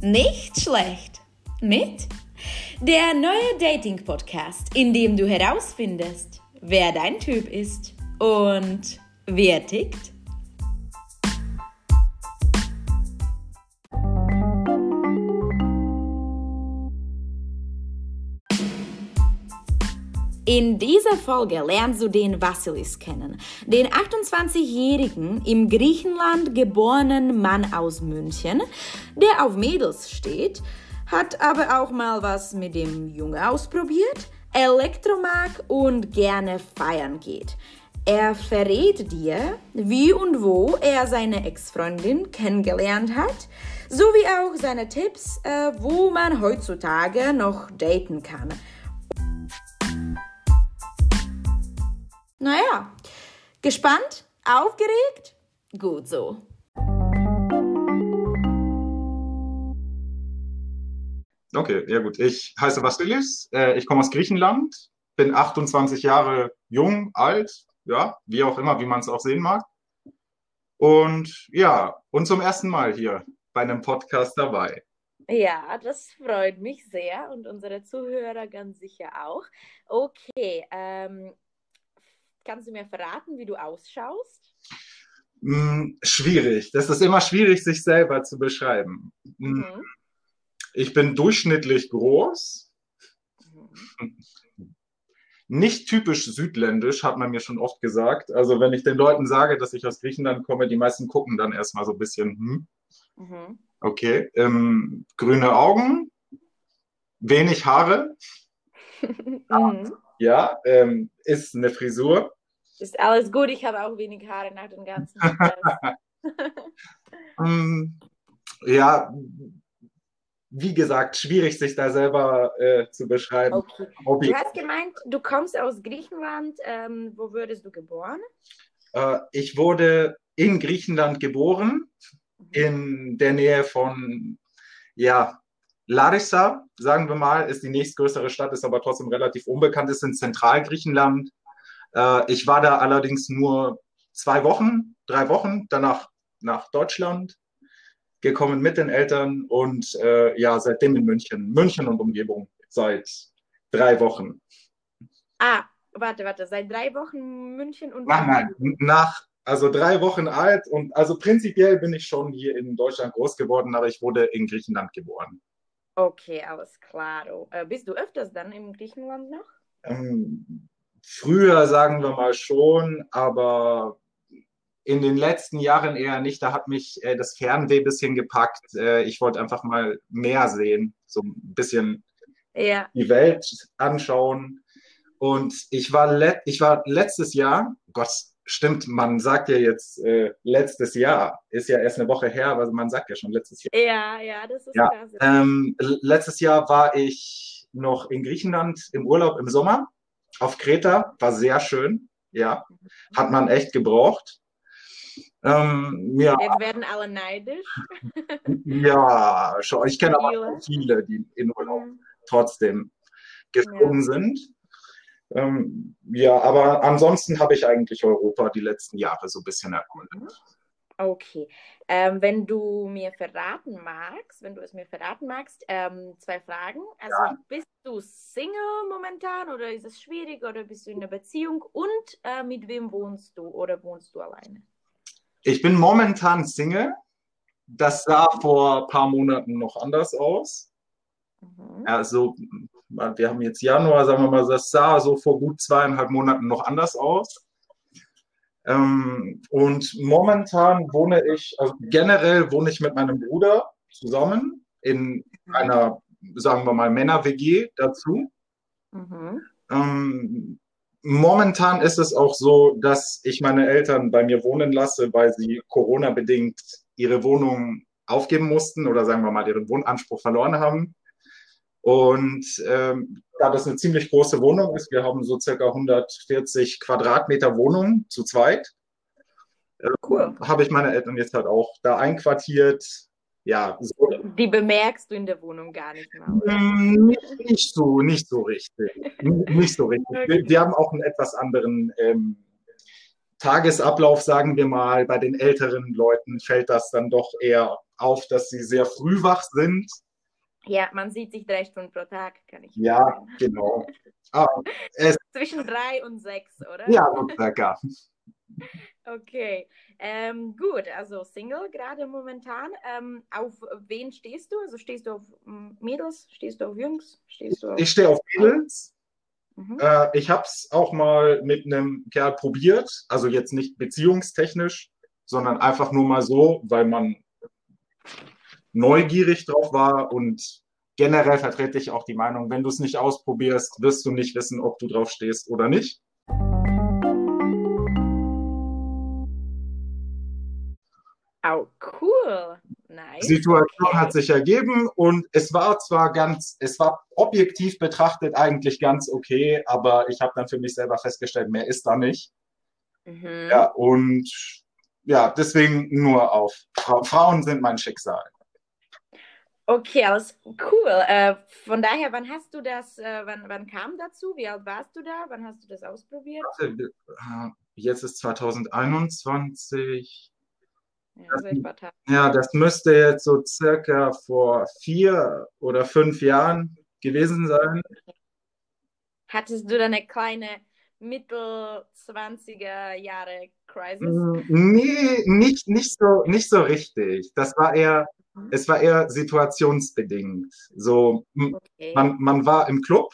Nicht schlecht. Mit der neue Dating-Podcast, in dem du herausfindest, wer dein Typ ist und wer tickt. In dieser Folge lernst du den Vassilis kennen, den 28-jährigen im Griechenland geborenen Mann aus München, der auf Mädels steht, hat aber auch mal was mit dem Junge ausprobiert, Elektro mag und gerne feiern geht. Er verrät dir, wie und wo er seine Ex-Freundin kennengelernt hat, sowie auch seine Tipps, äh, wo man heutzutage noch daten kann. Naja, gespannt? Aufgeregt? Gut so. Okay, ja gut. Ich heiße Vasilis, äh, ich komme aus Griechenland, bin 28 Jahre jung, alt, ja, wie auch immer, wie man es auch sehen mag. Und ja, und zum ersten Mal hier bei einem Podcast dabei. Ja, das freut mich sehr und unsere Zuhörer ganz sicher auch. Okay, ähm, Kannst du mir verraten, wie du ausschaust? Hm, schwierig. Das ist immer schwierig, sich selber zu beschreiben. Hm, mhm. Ich bin durchschnittlich groß. Mhm. Nicht typisch südländisch, hat man mir schon oft gesagt. Also wenn ich den Leuten sage, dass ich aus Griechenland komme, die meisten gucken dann erstmal so ein bisschen, hm. Mhm. Okay. Ähm, grüne Augen, wenig Haare. mhm. Ja, ähm, ist eine Frisur. Ist alles gut, ich habe auch wenig Haare nach dem ganzen um, Ja, wie gesagt, schwierig, sich da selber äh, zu beschreiben. Okay. Du hast gemeint, du kommst aus Griechenland. Ähm, wo wurdest du geboren? Äh, ich wurde in Griechenland geboren, mhm. in der Nähe von, ja, Larissa, sagen wir mal, ist die nächstgrößere Stadt, ist aber trotzdem relativ unbekannt, ist in Zentralgriechenland. Äh, ich war da allerdings nur zwei Wochen, drei Wochen, danach nach Deutschland gekommen mit den Eltern und äh, ja, seitdem in München, München und Umgebung seit drei Wochen. Ah, warte, warte, seit drei Wochen München und Nein, nein, nach, also drei Wochen alt und also prinzipiell bin ich schon hier in Deutschland groß geworden, aber ich wurde in Griechenland geboren. Okay, alles klar. Äh, bist du öfters dann in Griechenland noch? Ähm, Früher sagen wir mal schon, aber in den letzten Jahren eher nicht. Da hat mich äh, das Fernweh ein bisschen gepackt. Äh, ich wollte einfach mal mehr sehen, so ein bisschen ja. die Welt anschauen. Und ich war, let ich war letztes Jahr, Gott, stimmt, man sagt ja jetzt äh, letztes Jahr, ist ja erst eine Woche her, aber man sagt ja schon letztes Jahr. Ja, ja, das ist ja. Ähm, letztes Jahr war ich noch in Griechenland im Urlaub im Sommer auf Kreta, war sehr schön, ja, hat man echt gebraucht. Ähm, ja. Jetzt werden alle neidisch. ja, schon. Ich kenne aber viele, die in Urlaub mhm. trotzdem geflogen ja. sind. Ähm, ja, aber ansonsten habe ich eigentlich Europa die letzten Jahre so ein bisschen erkundet. Okay. Ähm, wenn du mir verraten magst, wenn du es mir verraten magst, ähm, zwei Fragen. Also ja. bist du Single momentan oder ist es schwierig oder bist du in einer Beziehung und äh, mit wem wohnst du oder wohnst du alleine? Ich bin momentan Single. Das sah vor ein paar Monaten noch anders aus. Mhm. Also wir haben jetzt Januar, sagen wir mal, das sah so vor gut zweieinhalb Monaten noch anders aus. Ähm, und momentan wohne ich, also generell wohne ich mit meinem Bruder zusammen in einer, sagen wir mal, Männer-WG dazu. Mhm. Ähm, momentan ist es auch so, dass ich meine Eltern bei mir wohnen lasse, weil sie Corona-bedingt ihre Wohnung aufgeben mussten oder sagen wir mal ihren Wohnanspruch verloren haben. Und ähm, da das eine ziemlich große Wohnung ist, wir haben so circa 140 Quadratmeter Wohnung zu zweit, äh, cool. habe ich meine Eltern jetzt halt auch da einquartiert. Ja, so. Die bemerkst du in der Wohnung gar nicht mehr, mm, Nicht, nicht so, nicht so richtig. nicht so richtig. Okay. Wir, wir, haben auch einen etwas anderen ähm, Tagesablauf, sagen wir mal, bei den älteren Leuten fällt das dann doch eher auf, dass sie sehr früh wach sind. Ja, man sieht sich drei Stunden pro Tag, kann ich Ja, sagen. genau. Ah, Zwischen drei und sechs, oder? Ja, circa. Okay, ähm, gut, also Single gerade momentan. Ähm, auf wen stehst du? Also stehst du auf Mädels, stehst du auf Jungs? Stehst du auf... Ich stehe auf Mädels. Mhm. Äh, ich habe es auch mal mit einem Kerl probiert, also jetzt nicht beziehungstechnisch, sondern einfach nur mal so, weil man neugierig drauf war und generell vertrete ich auch die Meinung, wenn du es nicht ausprobierst, wirst du nicht wissen, ob du drauf stehst oder nicht. Oh, cool. Nice. Situation hat sich ergeben und es war zwar ganz, es war objektiv betrachtet eigentlich ganz okay, aber ich habe dann für mich selber festgestellt, mehr ist da nicht. Mhm. Ja, und ja, deswegen nur auf. Fra Frauen sind mein Schicksal. Okay, alles cool. Äh, von daher, wann hast du das, äh, wann, wann kam dazu? Wie alt warst du da? Wann hast du das ausprobiert? Äh, jetzt ist 2021. Das, ja, das müsste jetzt so circa vor vier oder fünf Jahren gewesen sein. Hattest du da eine kleine Mittel 20er Jahre Crisis? Mm, nee, nicht, nicht, so, nicht so richtig. Das war eher. Es war eher situationsbedingt. So, okay. man, man war im Club,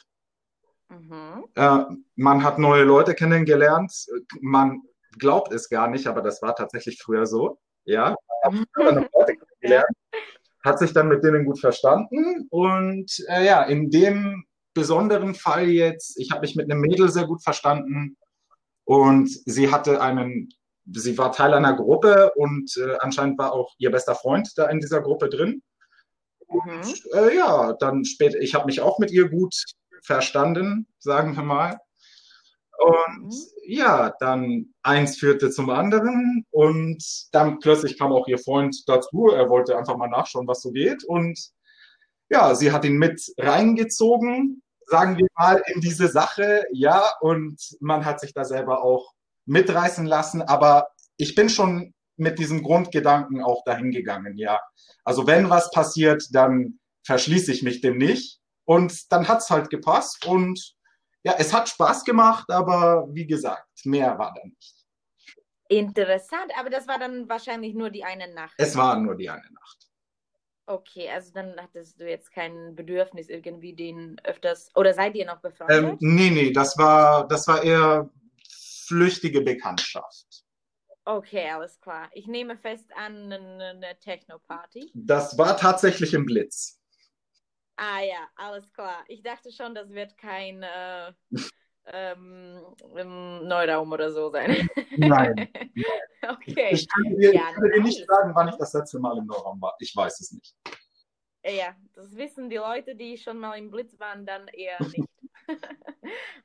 mhm. äh, man hat neue Leute kennengelernt, man glaubt es gar nicht, aber das war tatsächlich früher so ja, ja. hat sich dann mit denen gut verstanden und äh, ja, in dem besonderen Fall jetzt, ich habe mich mit einem Mädel sehr gut verstanden und sie hatte einen, sie war Teil einer Gruppe und äh, anscheinend war auch ihr bester Freund da in dieser Gruppe drin. Und mhm. äh, ja, dann später, ich habe mich auch mit ihr gut verstanden, sagen wir mal. Und mhm. ja, dann eins führte zum anderen und dann plötzlich kam auch ihr Freund dazu. Er wollte einfach mal nachschauen, was so geht. Und ja, sie hat ihn mit reingezogen, sagen wir mal, in diese Sache. Ja, und man hat sich da selber auch mitreißen lassen. Aber ich bin schon mit diesem Grundgedanken auch dahin gegangen, ja. Also wenn was passiert, dann verschließe ich mich dem nicht. Und dann hat's halt gepasst und ja, es hat Spaß gemacht, aber wie gesagt, mehr war da nicht. Interessant, aber das war dann wahrscheinlich nur die eine Nacht. Es war nur die eine Nacht. Okay, also dann hattest du jetzt kein Bedürfnis, irgendwie den öfters, oder seid ihr noch befreundet? Ähm, nee, nee, das war, das war eher flüchtige Bekanntschaft. Okay, alles klar. Ich nehme fest an, eine, Techno-Party. Das war tatsächlich im Blitz. Ah ja, alles klar. Ich dachte schon, das wird kein äh, ähm, Neuraum oder so sein. Nein. okay. Ich kann dir, ja, ich kann dir nicht sagen, wann ich das letzte Mal im Neuraum war. Ich weiß es nicht. Ja, das wissen die Leute, die schon mal im Blitz waren, dann eher nicht.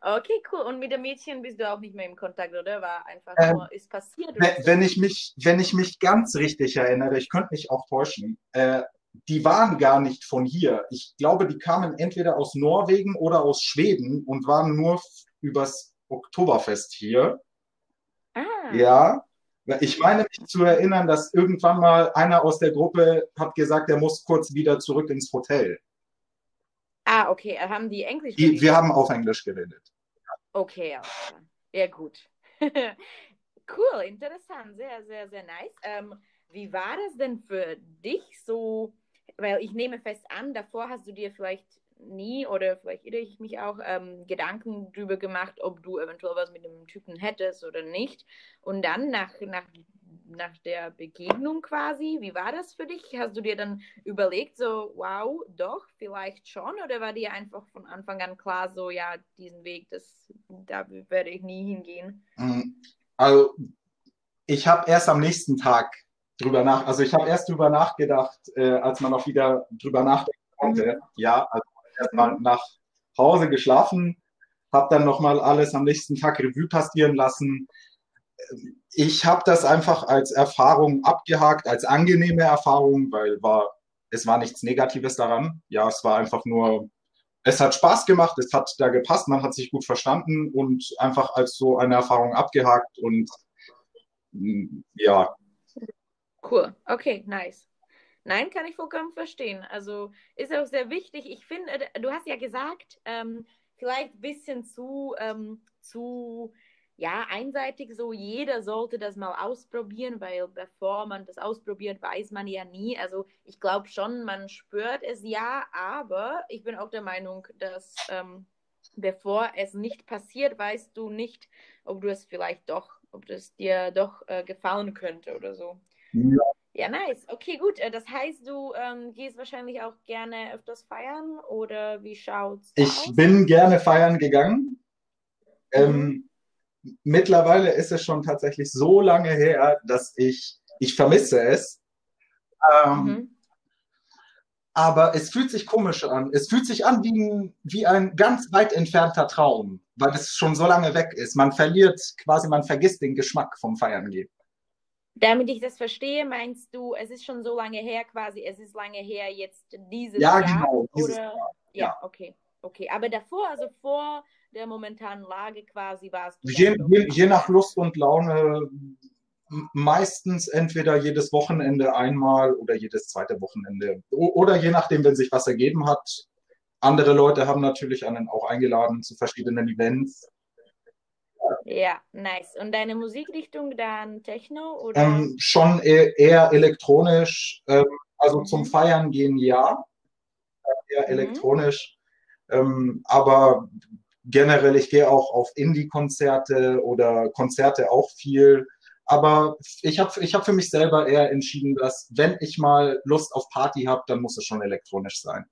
okay, cool. Und mit dem Mädchen bist du auch nicht mehr im Kontakt, oder? War einfach ähm, nur, ist passiert. Wenn, wenn, ich mich, wenn ich mich ganz richtig erinnere, ich könnte mich auch täuschen, äh, die waren gar nicht von hier. Ich glaube, die kamen entweder aus Norwegen oder aus Schweden und waren nur übers Oktoberfest hier. Ah. Ja. Ich meine mich zu erinnern, dass irgendwann mal einer aus der Gruppe hat gesagt, er muss kurz wieder zurück ins Hotel. Ah, okay. Haben die Englisch geredet? Wir haben auf Englisch geredet. Okay, ja, gut. cool, interessant, sehr, sehr, sehr nice. Ähm, wie war das denn für dich so weil ich nehme fest an, davor hast du dir vielleicht nie oder vielleicht irre ich mich auch ähm, Gedanken darüber gemacht, ob du eventuell was mit dem Typen hättest oder nicht. Und dann nach, nach, nach der Begegnung quasi, wie war das für dich? Hast du dir dann überlegt, so, wow, doch, vielleicht schon? Oder war dir einfach von Anfang an klar, so, ja, diesen Weg, das, da werde ich nie hingehen? Mm, also, ich habe erst am nächsten Tag drüber nach, also ich habe erst drüber nachgedacht, äh, als man auch wieder drüber nachdenken konnte. Mhm. Ja, also erstmal mhm. nach Hause geschlafen, habe dann nochmal alles am nächsten Tag Revue passieren lassen. Ich habe das einfach als Erfahrung abgehakt, als angenehme Erfahrung, weil war, es war nichts Negatives daran. Ja, es war einfach nur, es hat Spaß gemacht, es hat da gepasst, man hat sich gut verstanden und einfach als so eine Erfahrung abgehakt und ja. Cool, okay, nice. Nein, kann ich vollkommen verstehen. Also ist auch sehr wichtig. Ich finde, du hast ja gesagt, ähm, vielleicht ein bisschen zu, ähm, zu ja, einseitig so, jeder sollte das mal ausprobieren, weil bevor man das ausprobiert, weiß man ja nie. Also ich glaube schon, man spürt es ja, aber ich bin auch der Meinung, dass ähm, bevor es nicht passiert, weißt du nicht, ob du es vielleicht doch, ob das dir doch äh, gefallen könnte oder so. Ja. Ja, nice. Okay, gut. Äh, das heißt, du ähm, gehst wahrscheinlich auch gerne öfters feiern oder wie schaut's Ich aus? bin gerne feiern gegangen. Ähm, mhm. Ähm, mittlerweile ist es schon tatsächlich so lange her, dass ich, ich vermisse es. Ähm, mhm. Aber es fühlt sich komisch an. Es fühlt sich an wie ein, wie ein ganz weit entfernter Traum, weil es schon so lange weg ist. Man verliert quasi, man vergisst den Geschmack vom Feiern gehen. Damit ich das verstehe, meinst du, es ist schon so lange her quasi, es ist lange her jetzt dieses ja, Jahr? Genau, dieses oder? Jahr. Ja, ja, okay. Okay, aber davor, also vor der momentanen Lage quasi warst du. Je, je, je nach Lust und Laune meistens entweder jedes Wochenende einmal oder jedes zweite Wochenende. Oder je nachdem, wenn sich was ergeben hat. Andere Leute haben natürlich einen auch eingeladen zu verschiedenen Events. Ja, nice. Und deine Musikrichtung dann Techno oder? Ähm, schon eher, eher elektronisch. Ähm, also mhm. zum Feiern gehen ja, eher mhm. elektronisch. Ähm, aber generell, ich gehe auch auf Indie-Konzerte oder Konzerte auch viel. Aber ich habe ich hab für mich selber eher entschieden, dass wenn ich mal Lust auf Party habe, dann muss es schon elektronisch sein.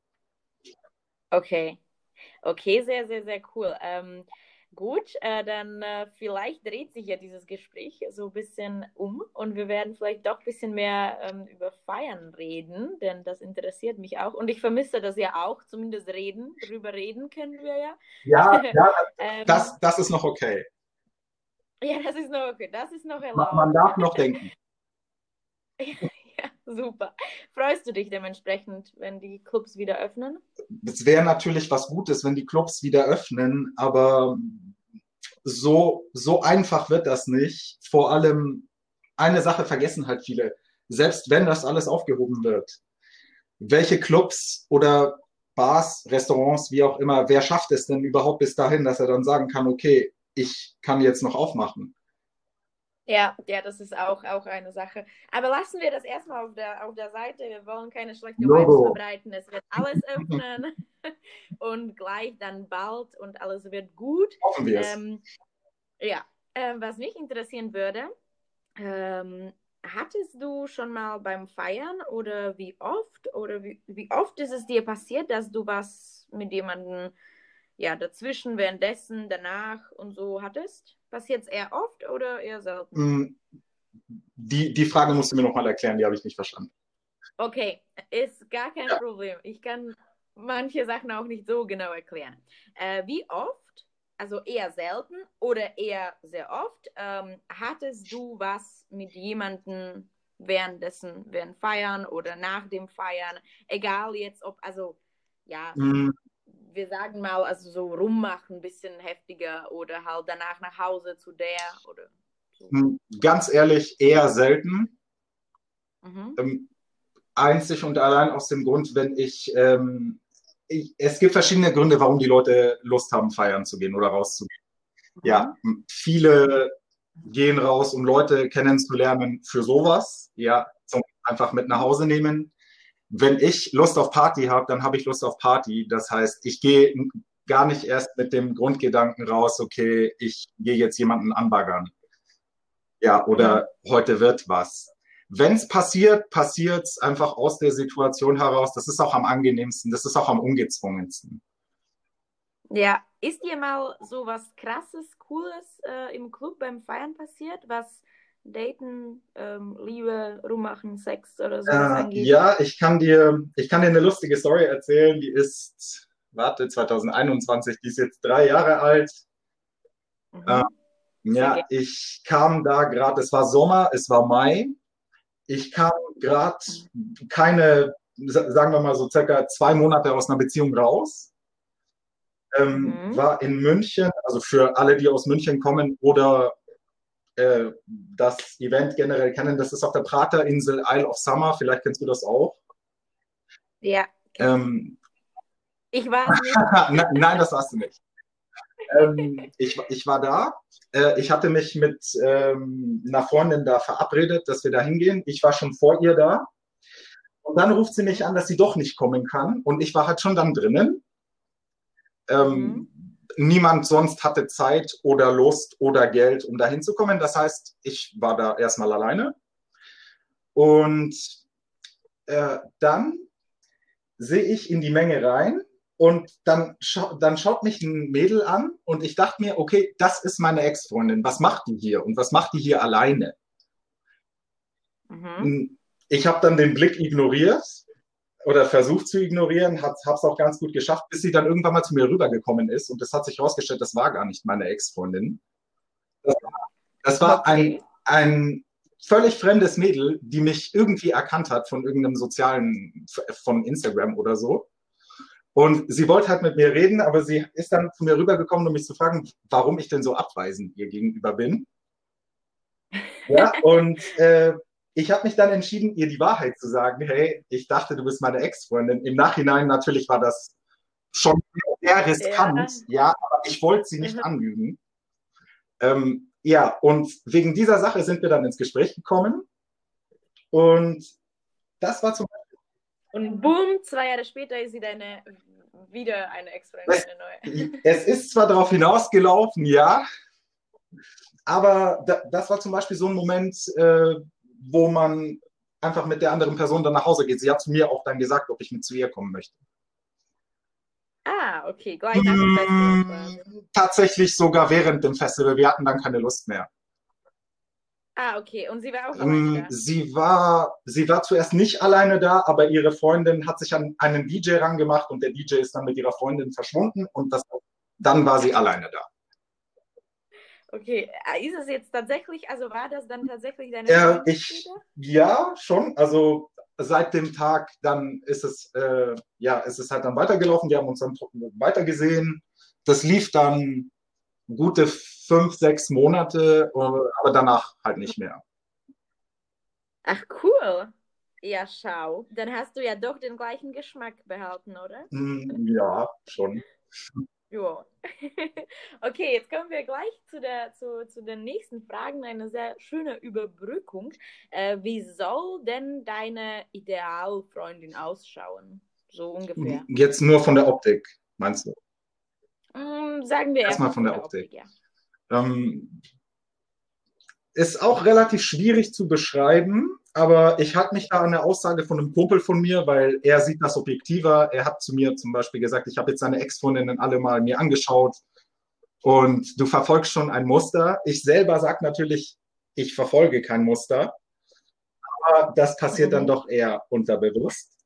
Okay. Okay, sehr, sehr, sehr cool. Ähm, Gut, äh, dann äh, vielleicht dreht sich ja dieses Gespräch so ein bisschen um und wir werden vielleicht doch ein bisschen mehr ähm, über Feiern reden, denn das interessiert mich auch und ich vermisse das ja auch, zumindest reden, drüber reden können wir ja. Ja, ja ähm, das, das ist noch okay. Ja, das ist noch okay, das ist noch erlaubt. Man, man darf noch denken. super. Freust du dich dementsprechend, wenn die Clubs wieder öffnen? Es wäre natürlich was Gutes, wenn die Clubs wieder öffnen, aber so, so einfach wird das nicht. Vor allem eine Sache vergessen halt viele. Selbst wenn das alles aufgehoben wird, welche Clubs oder Bars, Restaurants, wie auch immer, wer schafft es denn überhaupt bis dahin, dass er dann sagen kann, okay, ich kann jetzt noch aufmachen? Ja, ja, das ist auch, auch eine Sache. Aber lassen wir das erstmal auf der, auf der Seite. Wir wollen keine schlechte Vibes verbreiten. Es wird alles öffnen und gleich dann bald und alles wird gut. Hoffen wir es. Ähm, ja, äh, was mich interessieren würde, ähm, hattest du schon mal beim Feiern oder wie oft oder wie, wie oft ist es dir passiert, dass du was mit jemandem ja, dazwischen, währenddessen, danach und so hattest? Passiert es eher oft oder eher selten? Mm, die, die Frage musst du mir nochmal erklären, die habe ich nicht verstanden. Okay, ist gar kein ja. Problem. Ich kann manche Sachen auch nicht so genau erklären. Äh, wie oft, also eher selten oder eher sehr oft, ähm, hattest du was mit jemandem währenddessen, während Feiern oder nach dem Feiern, egal jetzt ob, also ja, mm wir sagen mal, also so rummachen, ein bisschen heftiger oder halt danach nach Hause zu der oder so. Hm, ganz ehrlich, eher selten. Mhm. Ähm, einzig und allein aus dem Grund, wenn ich, ähm, ich, es gibt verschiedene Gründe, warum die Leute Lust haben, feiern zu gehen oder rauszugehen. Mhm. Ja, viele gehen raus, um Leute kennenzulernen für sowas. Ja, zum einfach mit nach Hause nehmen wenn ich Lust auf Party habe, dann habe ich Lust auf Party. Das heißt, ich gehe gar nicht erst mit dem Grundgedanken raus, okay, ich gehe jetzt jemanden anbaggern. Ja, oder mhm. heute wird was. Wenn es passiert, passiert es einfach aus der Situation heraus. Das ist auch am angenehmsten, das ist auch am ungezwungensten. Ja, ist dir mal so was krasses, cooles äh, im Club beim Feiern passiert, was Daten, ähm, Liebe, Rummachen, Sex oder so äh? Ja, ich kann dir, ich kann dir eine lustige Story erzählen. Die ist, warte, 2021, die ist jetzt drei Jahre alt. Mhm. Äh, ja, ich kam da gerade, es war Sommer, es war Mai. Ich kam gerade keine, sagen wir mal so circa zwei Monate aus einer Beziehung raus. Ähm, mhm. War in München, also für alle, die aus München kommen oder äh, das Event generell kennen. Das ist auf der Praterinsel Isle of Summer. Vielleicht kennst du das auch. Ja. Ähm, ich war nicht. Nein, das warst du nicht. ähm, ich, ich war da. Äh, ich hatte mich mit ähm, einer Freundin da verabredet, dass wir da hingehen. Ich war schon vor ihr da. Und dann ruft sie mich an, dass sie doch nicht kommen kann. Und ich war halt schon dann drinnen. Ähm, mhm niemand sonst hatte Zeit oder Lust oder Geld, um da hinzukommen. Das heißt, ich war da erstmal alleine. Und äh, dann sehe ich in die Menge rein und dann, scha dann schaut mich ein Mädel an und ich dachte mir, okay, das ist meine Ex-Freundin. Was macht die hier und was macht die hier alleine? Mhm. Ich habe dann den Blick ignoriert oder versucht zu ignorieren, habe es auch ganz gut geschafft, bis sie dann irgendwann mal zu mir rübergekommen ist. Und das hat sich herausgestellt, das war gar nicht meine Ex-Freundin. Das, das, war ein, ein völlig fremdes Mädel, die mich irgendwie erkannt hat von irgendeinem sozialen, von Instagram oder so. Und sie wollte halt mit mir reden, aber sie ist dann zu mir rübergekommen, um mich zu fragen, warum ich denn so abweisend ihr gegenüber bin. Ja, und äh, ich habe mich dann entschieden, ihr die Wahrheit zu sagen. Hey, ich dachte, du bist meine Ex-Freundin. Im Nachhinein natürlich war das schon sehr riskant, ja, ja aber ich wollte sie nicht mhm. anlügen. Ähm, ja, und wegen dieser Sache sind wir dann ins Gespräch gekommen. Und das war zum Beispiel. Und boom, zwei Jahre später ist sie deine wieder eine Ex-Freundin, eine neue. Es ist zwar darauf hinausgelaufen, ja, aber da, das war zum Beispiel so ein Moment, äh, wo man einfach mit der anderen Person dann nach Hause geht. Sie hat zu mir auch dann gesagt, ob ich mit zu ihr kommen möchte. Ah, okay, gleich nach dem Festival. Tatsächlich sogar während dem Festival. Wir hatten dann keine Lust mehr. Ah, okay. Und sie war auch mm, da? Sie war, sie war zuerst nicht alleine da, aber ihre Freundin hat sich an einen DJ rangemacht und der DJ ist dann mit ihrer Freundin verschwunden und das, dann war sie alleine da. Okay, äh, ist es jetzt tatsächlich, also war das dann tatsächlich deine äh, ich, Ja, schon. Also seit dem Tag dann ist es, äh, ja, ist es halt dann weitergelaufen. Wir haben uns dann weitergesehen. Das lief dann gute fünf, sechs Monate, äh, aber danach halt nicht mehr. Ach, cool. Ja, schau. Dann hast du ja doch den gleichen Geschmack behalten, oder? Mm, ja, schon. Ja. okay, jetzt kommen wir gleich zu, der, zu, zu den nächsten Fragen. Eine sehr schöne Überbrückung. Äh, wie soll denn deine Idealfreundin ausschauen? So ungefähr. Jetzt nur von der Optik, meinst du? Mm, sagen wir erstmal von, der, der Optik. Optik ja. ähm, ist auch relativ schwierig zu beschreiben, aber ich halte mich da an der Aussage von einem Kumpel von mir, weil er sieht das objektiver. Er hat zu mir zum Beispiel gesagt, ich habe jetzt seine Ex-Freundinnen alle mal mir angeschaut und du verfolgst schon ein Muster. Ich selber sage natürlich, ich verfolge kein Muster, aber das passiert dann doch eher unterbewusst.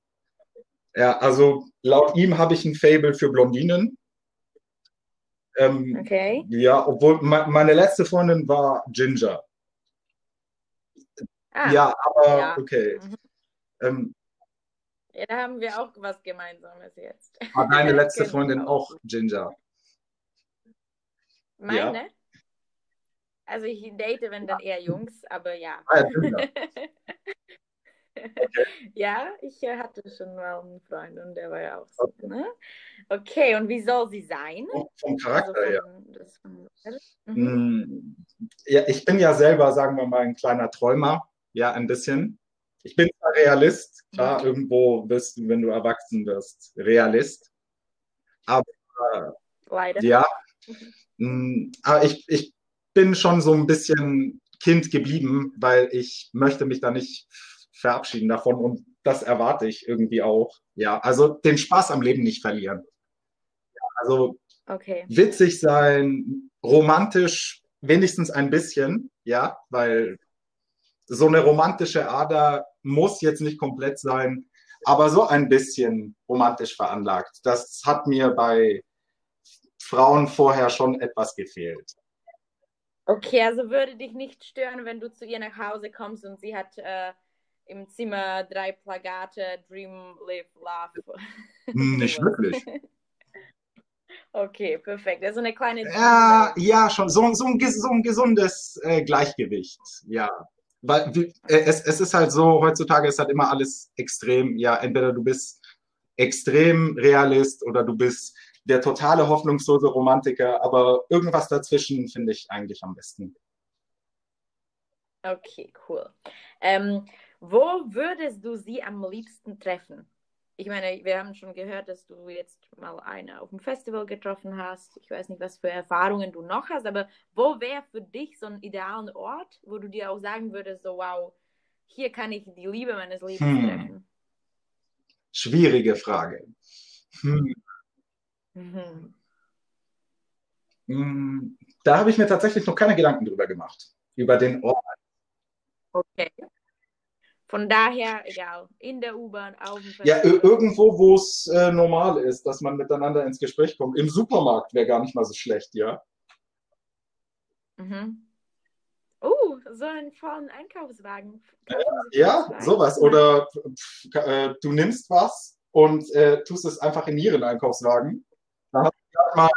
Ja, also laut ihm habe ich ein Fable für Blondinen. Ähm, okay. Ja, obwohl meine letzte Freundin war Ginger. Ah, ja, aber ja. okay. Mhm. Ähm, ja, da haben wir auch was Gemeinsames jetzt. War deine letzte genau. Freundin auch Ginger? Meine? Ja. Also ich date, wenn dann eher Jungs, aber ja. Ah, ja, ja, ich äh, hatte schon mal einen Freund und der war ja auch so. Okay, ne? okay und wie soll sie sein? Vom Charakter also von, ja. Von, mhm. Mm, ja. Ich bin ja selber, sagen wir mal, ein kleiner Träumer ja, ein bisschen. Ich bin zwar Realist, klar, irgendwo wirst du, wenn du erwachsen wirst, Realist. Aber Leider. ja, mhm. aber ich, ich bin schon so ein bisschen Kind geblieben, weil ich möchte mich da nicht verabschieden davon und das erwarte ich irgendwie auch. Ja, also den Spaß am Leben nicht verlieren. Also okay. witzig sein, romantisch wenigstens ein bisschen, ja, weil so eine romantische Ader muss jetzt nicht komplett sein, aber so ein bisschen romantisch veranlagt. Das hat mir bei Frauen vorher schon etwas gefehlt. Okay, also würde dich nicht stören, wenn du zu ihr nach Hause kommst und sie hat äh, im Zimmer drei Plakate Dream, Live, Love. Hm, nicht wirklich. Okay, perfekt. Also eine kleine. Ja, ja, schon so, so, ein, so ein gesundes äh, Gleichgewicht. Ja. Weil äh, es, es ist halt so, heutzutage ist halt immer alles extrem. Ja, entweder du bist extrem Realist oder du bist der totale hoffnungslose Romantiker, aber irgendwas dazwischen finde ich eigentlich am besten. Okay, cool. Ähm, wo würdest du sie am liebsten treffen? Ich meine, wir haben schon gehört, dass du jetzt mal eine auf dem Festival getroffen hast. Ich weiß nicht, was für Erfahrungen du noch hast, aber wo wäre für dich so ein idealen Ort, wo du dir auch sagen würdest, so wow, hier kann ich die Liebe meines Lebens hm. treffen? Schwierige Frage. Hm. Mhm. Hm, da habe ich mir tatsächlich noch keine Gedanken drüber gemacht, über den Ort. Okay. Von daher, egal, in der U-Bahn, auf dem Fest. Ja, irgendwo, wo es äh, normal ist, dass man miteinander ins Gespräch kommt. Im Supermarkt wäre gar nicht mal so schlecht, ja. Mhm. Oh, so einen vollen Einkaufswagen. Äh, ja, sowas. Oder äh, du nimmst was und äh, tust es einfach in ihren Einkaufswagen. Dann hast du mal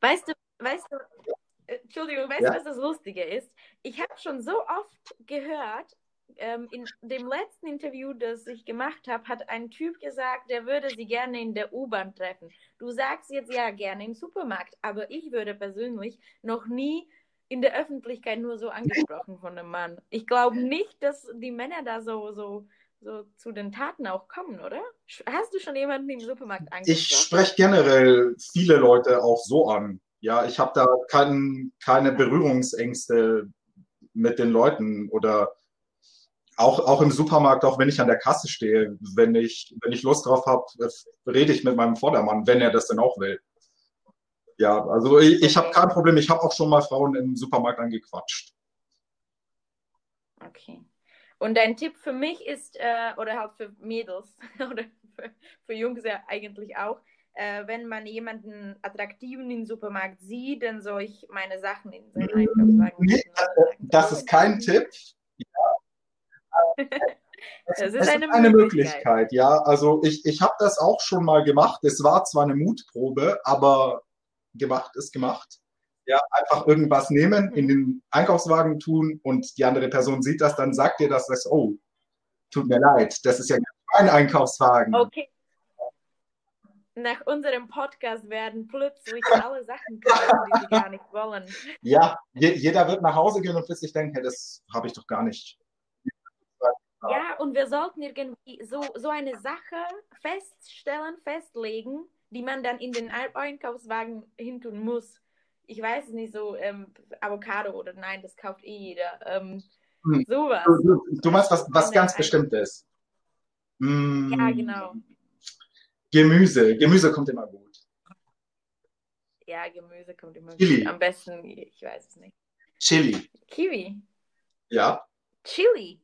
weißt du, weißt du, äh, Entschuldigung, weißt ja? du, was das Lustige ist? Ich habe schon so oft gehört, ähm, in dem letzten Interview, das ich gemacht habe, hat ein Typ gesagt, der würde sie gerne in der U-Bahn treffen. Du sagst jetzt ja gerne im Supermarkt, aber ich würde persönlich noch nie in der Öffentlichkeit nur so angesprochen von einem Mann. Ich glaube nicht, dass die Männer da so, so, so zu den Taten auch kommen, oder? Hast du schon jemanden im Supermarkt angesprochen? Ich spreche generell viele Leute auch so an. Ja, ich habe da kein, keine Berührungsängste mit den Leuten oder auch, auch im Supermarkt, auch wenn ich an der Kasse stehe, wenn ich, wenn ich Lust drauf habe, rede ich mit meinem Vordermann, wenn er das denn auch will. Ja, also ich, ich habe kein Problem. Ich habe auch schon mal Frauen im Supermarkt angequatscht. Okay. Und dein Tipp für mich ist, äh, oder halt für Mädels oder für, für Jungs ja eigentlich auch, äh, wenn man jemanden attraktiven im Supermarkt sieht, dann soll ich meine Sachen in seinen Einkaufswagen. Nee, das ist kein Tipp. Es, ist, es eine, ist eine Möglichkeit. Möglichkeit. ja. Also ich, ich habe das auch schon mal gemacht. Es war zwar eine Mutprobe, aber gemacht ist gemacht. Ja, einfach irgendwas nehmen, in mhm. den Einkaufswagen tun und die andere Person sieht das, dann sagt ihr das, das oh, tut mir leid, das ist ja mein Einkaufswagen. Okay. Nach unserem Podcast werden plötzlich alle Sachen kommen, die sie gar nicht wollen. Ja, jeder wird nach Hause gehen und plötzlich denken, hey, das habe ich doch gar nicht ja, und wir sollten irgendwie so, so eine Sache feststellen, festlegen, die man dann in den Einkaufswagen hintun muss. Ich weiß es nicht, so ähm, Avocado oder nein, das kauft eh jeder. Ähm, hm. Sowas. Du, du, du meinst was, was ganz Bestimmtes. Mm, ja, genau. Gemüse. Gemüse kommt immer gut. Ja, Gemüse kommt immer Chili. gut. Am besten, ich weiß es nicht. Chili. Kiwi. Ja. Chili.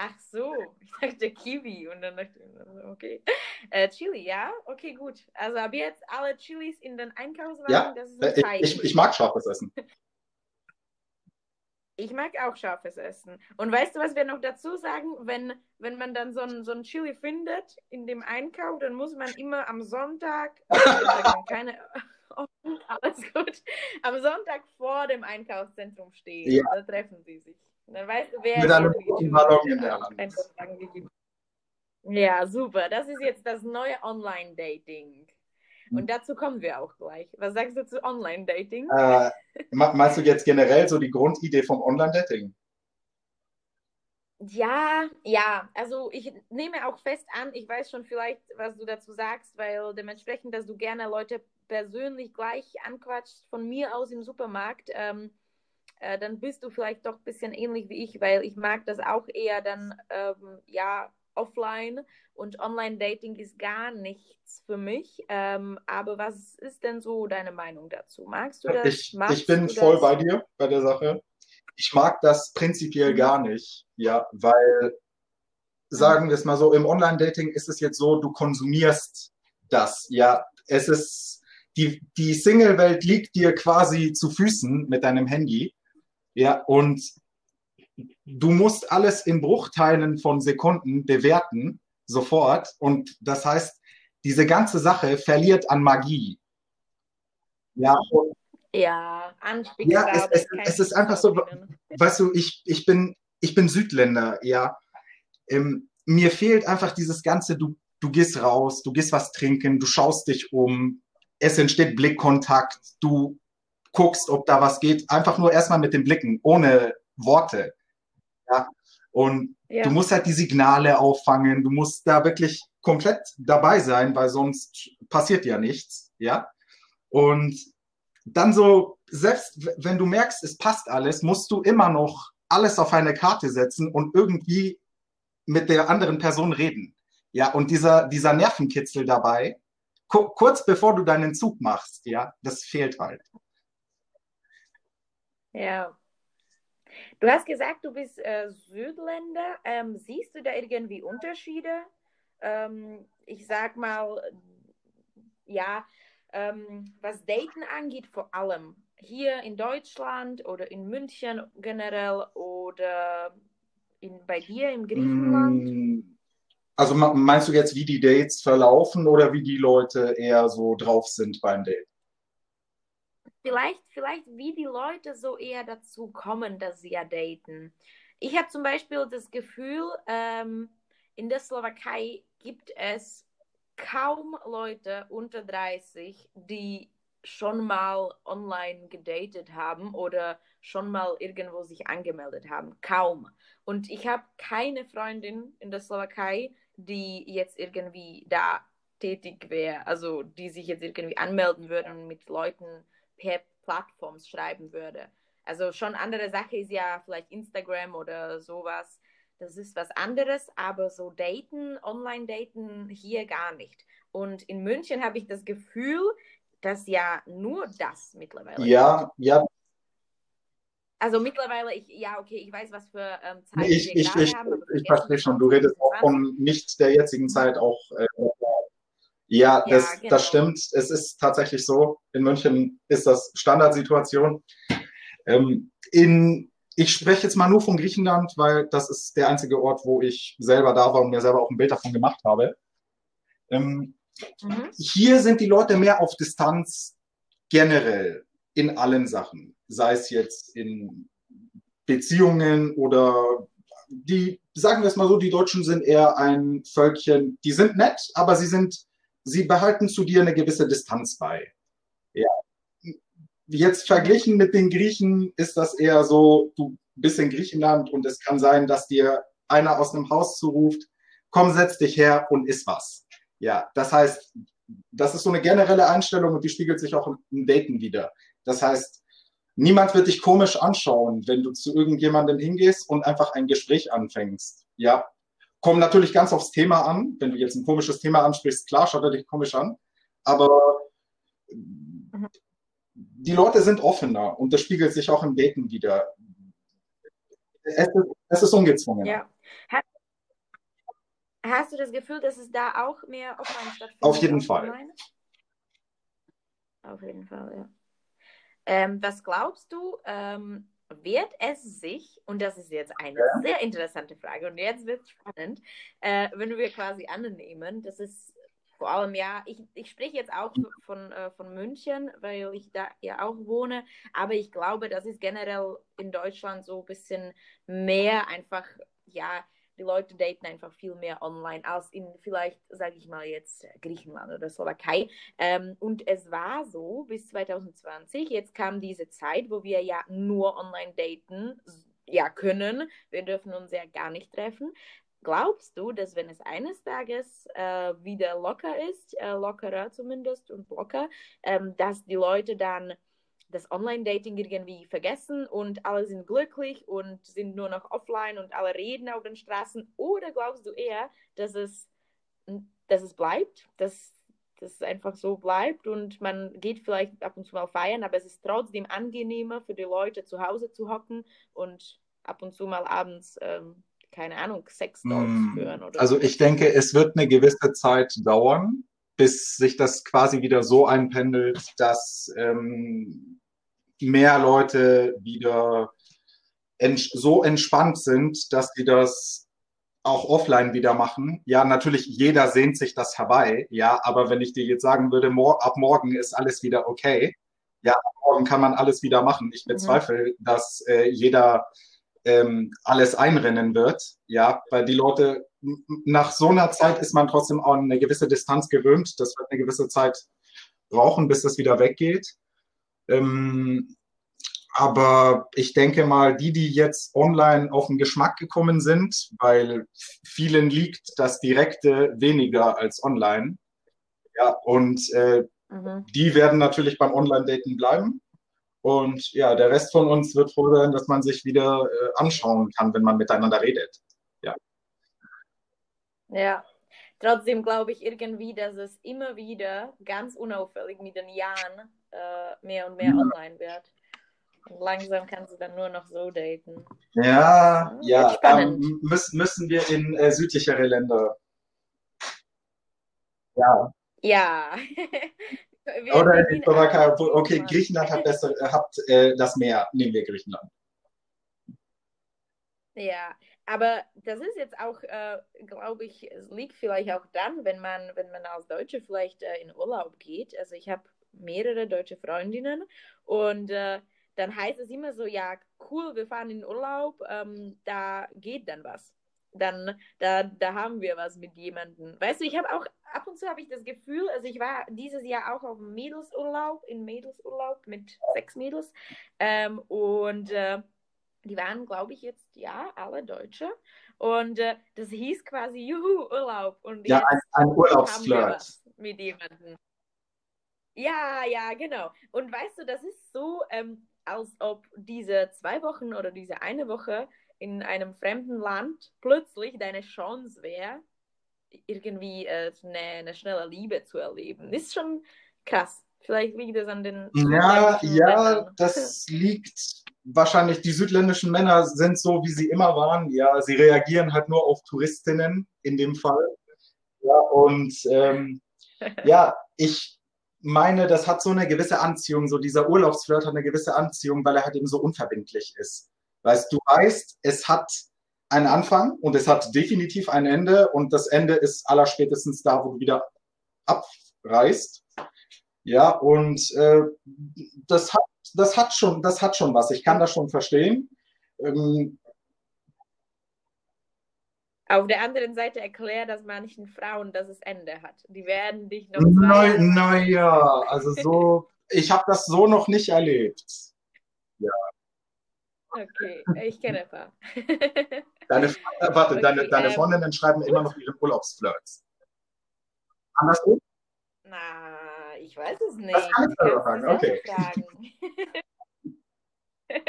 Ach so, ich dachte Kiwi und dann dachte ich, okay. Äh, Chili, ja? Okay, gut. Also ab jetzt alle Chilis in den Einkaufswagen, ja, das ist ein äh, Zeichen. Ich, ich mag scharfes Essen. Ich mag auch scharfes Essen. Und weißt du, was wir noch dazu sagen? Wenn, wenn man dann so ein, so ein Chili findet in dem Einkauf, dann muss man immer am Sonntag, keine, alles gut, am Sonntag vor dem Einkaufszentrum stehen. Ja. Da treffen sie sich. Dann weißt du, wer Mit einem roten Ballon in der Hand. Ja, super. Das ist jetzt das neue Online-Dating. Und hm. dazu kommen wir auch gleich. Was sagst du zu Online-Dating? Äh, meinst du jetzt generell so die Grundidee vom Online-Dating? Ja, ja, also ich nehme auch fest an, ich weiß schon vielleicht, was du dazu sagst, weil dementsprechend, dass du gerne Leute persönlich gleich anquatscht, von mir aus im Supermarkt, ähm, äh, dann bist du vielleicht doch ein bisschen ähnlich wie ich, weil ich mag das auch eher dann, ähm, ja, offline und Online-Dating ist gar nichts für mich. Ähm, aber was ist denn so deine Meinung dazu? Magst du das? Ich, ich bin voll das? bei dir bei der Sache. Ich mag das prinzipiell mhm. gar nicht, ja, weil, sagen wir es mal so, im Online-Dating ist es jetzt so, du konsumierst das, ja. Es ist, die, die Single-Welt liegt dir quasi zu Füßen mit deinem Handy ja, und du musst alles in Bruchteilen von Sekunden bewerten, sofort. Und das heißt, diese ganze Sache verliert an Magie. Ja, ja, ja es, es, es ist einfach so, weißt du, ich, ich, bin, ich bin Südländer, ja. Ähm, mir fehlt einfach dieses ganze, du, du gehst raus, du gehst was trinken, du schaust dich um, es entsteht Blickkontakt, du guckst, ob da was geht, einfach nur erstmal mit den Blicken, ohne Worte. Ja. Und ja. du musst halt die Signale auffangen, du musst da wirklich komplett dabei sein, weil sonst passiert ja nichts, ja. Und dann so, selbst wenn du merkst, es passt alles, musst du immer noch alles auf eine Karte setzen und irgendwie mit der anderen Person reden. Ja, und dieser, dieser Nervenkitzel dabei, kurz bevor du deinen Zug machst, ja, das fehlt halt. Ja. Du hast gesagt, du bist äh, Südländer. Ähm, siehst du da irgendwie Unterschiede? Ähm, ich sag mal, ja, ähm, was Daten angeht, vor allem hier in Deutschland oder in München generell oder in, bei dir im Griechenland? Mm, also meinst du jetzt, wie die Dates verlaufen oder wie die Leute eher so drauf sind beim Date? Vielleicht, vielleicht wie die Leute so eher dazu kommen, dass sie ja daten. Ich habe zum Beispiel das Gefühl, ähm, in der Slowakei gibt es kaum Leute unter 30, die schon mal online gedatet haben oder schon mal irgendwo sich angemeldet haben. Kaum. Und ich habe keine Freundin in der Slowakei, die jetzt irgendwie da tätig wäre, also die sich jetzt irgendwie anmelden würde und mit Leuten per Plattform schreiben würde. Also schon andere Sache ist ja vielleicht Instagram oder sowas das ist was anderes, aber so daten, online daten hier gar nicht. Und in München habe ich das Gefühl, dass ja nur das mittlerweile. Ja, ja. Also mittlerweile, ich, ja, okay, ich weiß, was für ähm, Zeit ich, wir ich, ich, haben. Ich, verstehe schon, du redest auch von nicht der jetzigen Zeit auch. Äh, ja, das, ja, genau. das stimmt. Es ist tatsächlich so. In München ist das Standardsituation. Ähm, in ich spreche jetzt mal nur von Griechenland, weil das ist der einzige Ort, wo ich selber da war und mir selber auch ein Bild davon gemacht habe. Ähm, mhm. Hier sind die Leute mehr auf Distanz generell in allen Sachen, sei es jetzt in Beziehungen oder die, sagen wir es mal so, die Deutschen sind eher ein Völkchen, die sind nett, aber sie sind, sie behalten zu dir eine gewisse Distanz bei. Ja, jetzt verglichen mit den Griechen ist das eher so, du bist in Griechenland und es kann sein, dass dir einer aus einem Haus zuruft, komm, setz dich her und iss was. Ja, das heißt, das ist so eine generelle Einstellung und die spiegelt sich auch im Daten wieder. Das heißt, niemand wird dich komisch anschauen, wenn du zu irgendjemandem hingehst und einfach ein Gespräch anfängst. Ja, kommt natürlich ganz aufs Thema an. Wenn du jetzt ein komisches Thema ansprichst, klar, schaut er dich komisch an. Aber die Leute sind offener und das spiegelt sich auch im Daten wieder. Es ist, es ist ungezwungen. Ja. Hast du das Gefühl, dass es da auch mehr offline stattfindet? Auf jeden Fall. Online? Auf jeden Fall, ja. Ähm, was glaubst du, ähm, wird es sich, und das ist jetzt eine ja. sehr interessante Frage, und jetzt wird es spannend, äh, wenn wir quasi annehmen, dass es vor allem, ja, ich, ich spreche jetzt auch von, äh, von München, weil ich da ja auch wohne, aber ich glaube, das ist generell in Deutschland so ein bisschen mehr einfach, ja, die Leute daten einfach viel mehr online als in vielleicht, sage ich mal jetzt, Griechenland oder Slowakei. Ähm, und es war so bis 2020, jetzt kam diese Zeit, wo wir ja nur online daten ja können. Wir dürfen uns ja gar nicht treffen. Glaubst du, dass wenn es eines Tages äh, wieder locker ist, äh, lockerer zumindest und locker, ähm, dass die Leute dann das Online-Dating irgendwie vergessen und alle sind glücklich und sind nur noch offline und alle reden auf den Straßen? Oder glaubst du eher, dass es, dass es bleibt, dass, dass es einfach so bleibt und man geht vielleicht ab und zu mal feiern, aber es ist trotzdem angenehmer für die Leute zu Hause zu hocken und ab und zu mal abends ähm, keine Ahnung, Sex mm, führen oder Also ich denke, es wird eine gewisse Zeit dauern, bis sich das quasi wieder so einpendelt, dass ähm, mehr Leute wieder ents so entspannt sind, dass sie das auch offline wieder machen. Ja, natürlich, jeder sehnt sich das herbei, ja, aber wenn ich dir jetzt sagen würde, mor ab morgen ist alles wieder okay, ja, morgen kann man alles wieder machen. Ich bezweifle, mhm. dass äh, jeder ähm, alles einrennen wird. Ja, weil die Leute, nach so einer Zeit ist man trotzdem auch eine gewisse Distanz gewöhnt. Das wird eine gewisse Zeit brauchen, bis das wieder weggeht. Ähm, aber ich denke mal, die, die jetzt online auf den Geschmack gekommen sind, weil vielen liegt das Direkte weniger als online. Ja, und äh, mhm. die werden natürlich beim Online-Daten bleiben. Und ja, der Rest von uns wird froh sein, dass man sich wieder äh, anschauen kann, wenn man miteinander redet. Ja. Ja. Trotzdem glaube ich irgendwie, dass es immer wieder ganz unauffällig mit den Jahren äh, mehr und mehr ja. online wird. Und langsam kannst du dann nur noch so daten. Ja, ja. Ähm, müssen, müssen wir in äh, südlichere Länder. Ja. Ja. Oder in Slowakei, okay, Griechenland hat, besser, hat äh, das Meer. Nehmen wir Griechenland. Ja, aber das ist jetzt auch, äh, glaube ich, es liegt vielleicht auch dann, wenn man, wenn man als Deutsche vielleicht äh, in Urlaub geht. Also ich habe mehrere deutsche Freundinnen. Und äh, dann heißt es immer so, ja, cool, wir fahren in Urlaub, ähm, da geht dann was. Dann da, da haben wir was mit jemandem. Weißt du, ich habe auch ab und zu habe ich das Gefühl, also ich war dieses Jahr auch auf Mädelsurlaub, in Mädelsurlaub mit sechs Mädels. Ähm, und äh, die waren, glaube ich, jetzt ja alle Deutsche. Und äh, das hieß quasi Juhu Urlaub. Und ja ein, ein Urlaubsflirt. mit jemandem. Ja, ja, genau. Und weißt du, das ist so, ähm, als ob diese zwei Wochen oder diese eine Woche in einem fremden Land plötzlich deine Chance wäre, irgendwie äh, eine, eine schnelle Liebe zu erleben. Ist schon krass. Vielleicht liegt es an den. Ja, ja, Ländern. das liegt wahrscheinlich. Die südländischen Männer sind so, wie sie immer waren. Ja, sie reagieren halt nur auf Touristinnen in dem Fall. Ja, und ähm, ja, ich meine, das hat so eine gewisse Anziehung. So dieser Urlaubsflirt hat eine gewisse Anziehung, weil er halt eben so unverbindlich ist. Weißt du weißt, es hat einen Anfang und es hat definitiv ein Ende und das Ende ist allerspätestens da, wo du wieder abreißt. Ja, und äh, das hat das hat schon das hat schon was. Ich kann das schon verstehen. Ähm, auf der anderen Seite erklär das manchen Frauen, dass es Ende hat. Die werden dich noch. Naja, na also so, ich habe das so noch nicht erlebt. Ja. Okay, ich kenne ein paar. Deine, warte, okay, deine, deine ähm, Freundinnen schreiben immer noch ihre Urlaubsflirts. Andersrum? Na, ich weiß es nicht. Das kann ich dir sagen, okay.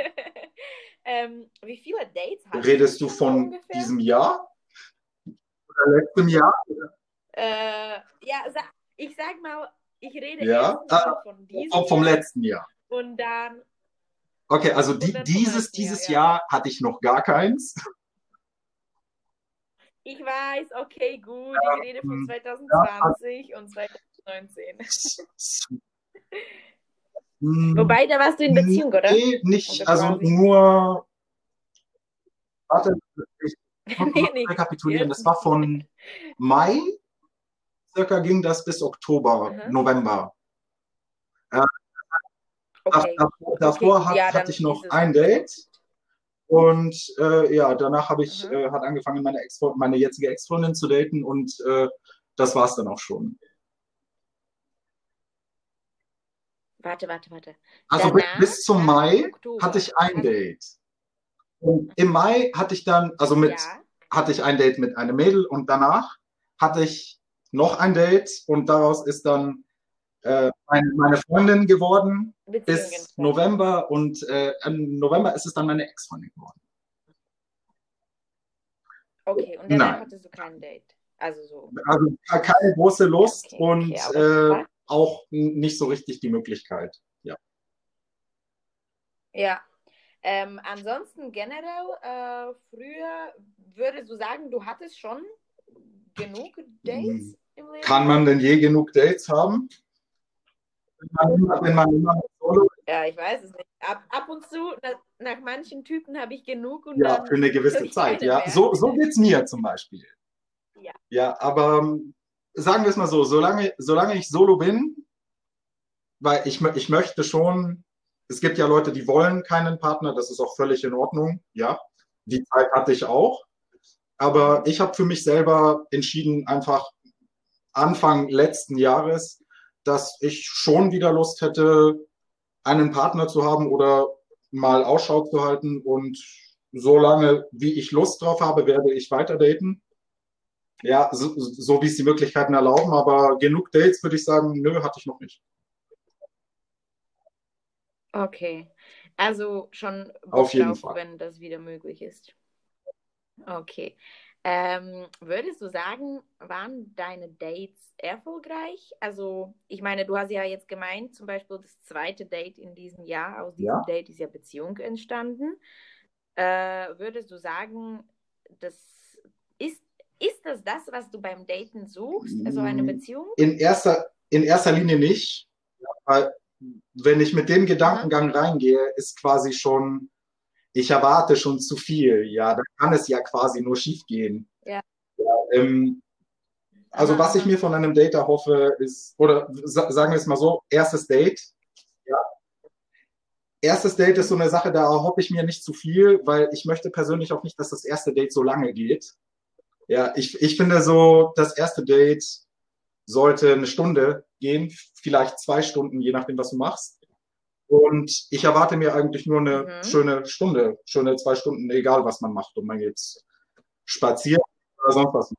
ähm, wie viele Dates hast Redest du von ungefähr? diesem Jahr? Letztem Jahr? Äh, ja, ich sag mal, ich rede ja? ah, von diesem Jahr. Vom letzten Jahr. Und dann Okay, also die, dieses, dieses ja, Jahr hatte ich noch gar keins. Ich weiß, okay, gut. Ja, ich rede von 2020 ja, und 2019. Wobei, da warst du in Beziehung, oder? Nee, nicht, also nur. Warte, ich muss nee, rekapitulieren. Das war von Mai, circa ging das bis Oktober, mhm. November. Okay. davor okay. Hat, ja, hatte ich noch ein Date. Und äh, ja, danach habe ich, äh, hat angefangen, meine, Ex meine jetzige Ex-Freundin zu daten und äh, das war es dann auch schon. Warte, warte, warte. Also danach, bis zum Mai Oktober. hatte ich ein Date. Und im Mai hatte ich dann, also mit, ja. Hatte ich ein Date mit einem Mädel und danach hatte ich noch ein Date und daraus ist dann äh, meine, meine, Freundin geworden bis November und äh, im November ist es dann meine Ex-Freundin geworden. Okay, und danach hattest du kein Date? Also so. Also keine große Lust okay, und okay, äh, auch nicht so richtig die Möglichkeit. Ja. Ja. Ähm, ansonsten generell, äh, früher würdest du sagen, du hattest schon genug Dates im Leben? Kann man denn je genug Dates haben? wenn man, wenn man immer solo ja, ich weiß es nicht. Ab, ab und zu, nach, nach manchen Typen habe ich genug. Und ja, für eine gewisse Zeit. Ja, so, so geht es mir zum Beispiel. Ja. Ja, aber ähm, sagen wir es mal so, solange, solange ich solo bin, weil ich, ich möchte schon, es gibt ja Leute, die wollen keinen Partner, das ist auch völlig in Ordnung, ja. Die Zeit hatte ich auch. Aber ich habe für mich selber entschieden, einfach Anfang letzten Jahres, dass ich schon wieder Lust hätte, einen Partner zu haben oder mal Ausschau zu halten. Und solange wie ich Lust drauf habe, werde ich weiter daten. Ja, so, so wie es die Möglichkeiten erlauben. Aber genug Dates würde ich sagen, nö, hatte ich noch nicht. Okay. Also schon Auf jeden Fall. wenn das wieder möglich ist. Okay. Ähm, würdest du sagen, waren deine Dates erfolgreich? Also, ich meine, du hast ja jetzt gemeint, zum Beispiel das zweite Date in diesem Jahr, aus diesem ja. Date ist ja Beziehung entstanden. Äh, würdest du sagen, das ist, ist das das, was du beim Daten suchst, also eine mm, Beziehung? In erster, in erster Linie nicht, weil wenn ich mit dem Gedankengang reingehe, ist quasi schon ich erwarte schon zu viel. Ja, da kann es ja quasi nur schief gehen. Ja. ja ähm, also was ich mir von einem Date erhoffe, ist, oder sagen wir es mal so, erstes Date. Ja. Erstes Date ist so eine Sache, da erhoffe ich mir nicht zu viel, weil ich möchte persönlich auch nicht, dass das erste Date so lange geht. Ja, ich, ich finde so, das erste Date sollte eine Stunde gehen, vielleicht zwei Stunden, je nachdem, was du machst. Und ich erwarte mir eigentlich nur eine mhm. schöne Stunde, schöne zwei Stunden, egal was man macht. Und man jetzt spazieren oder sonst was.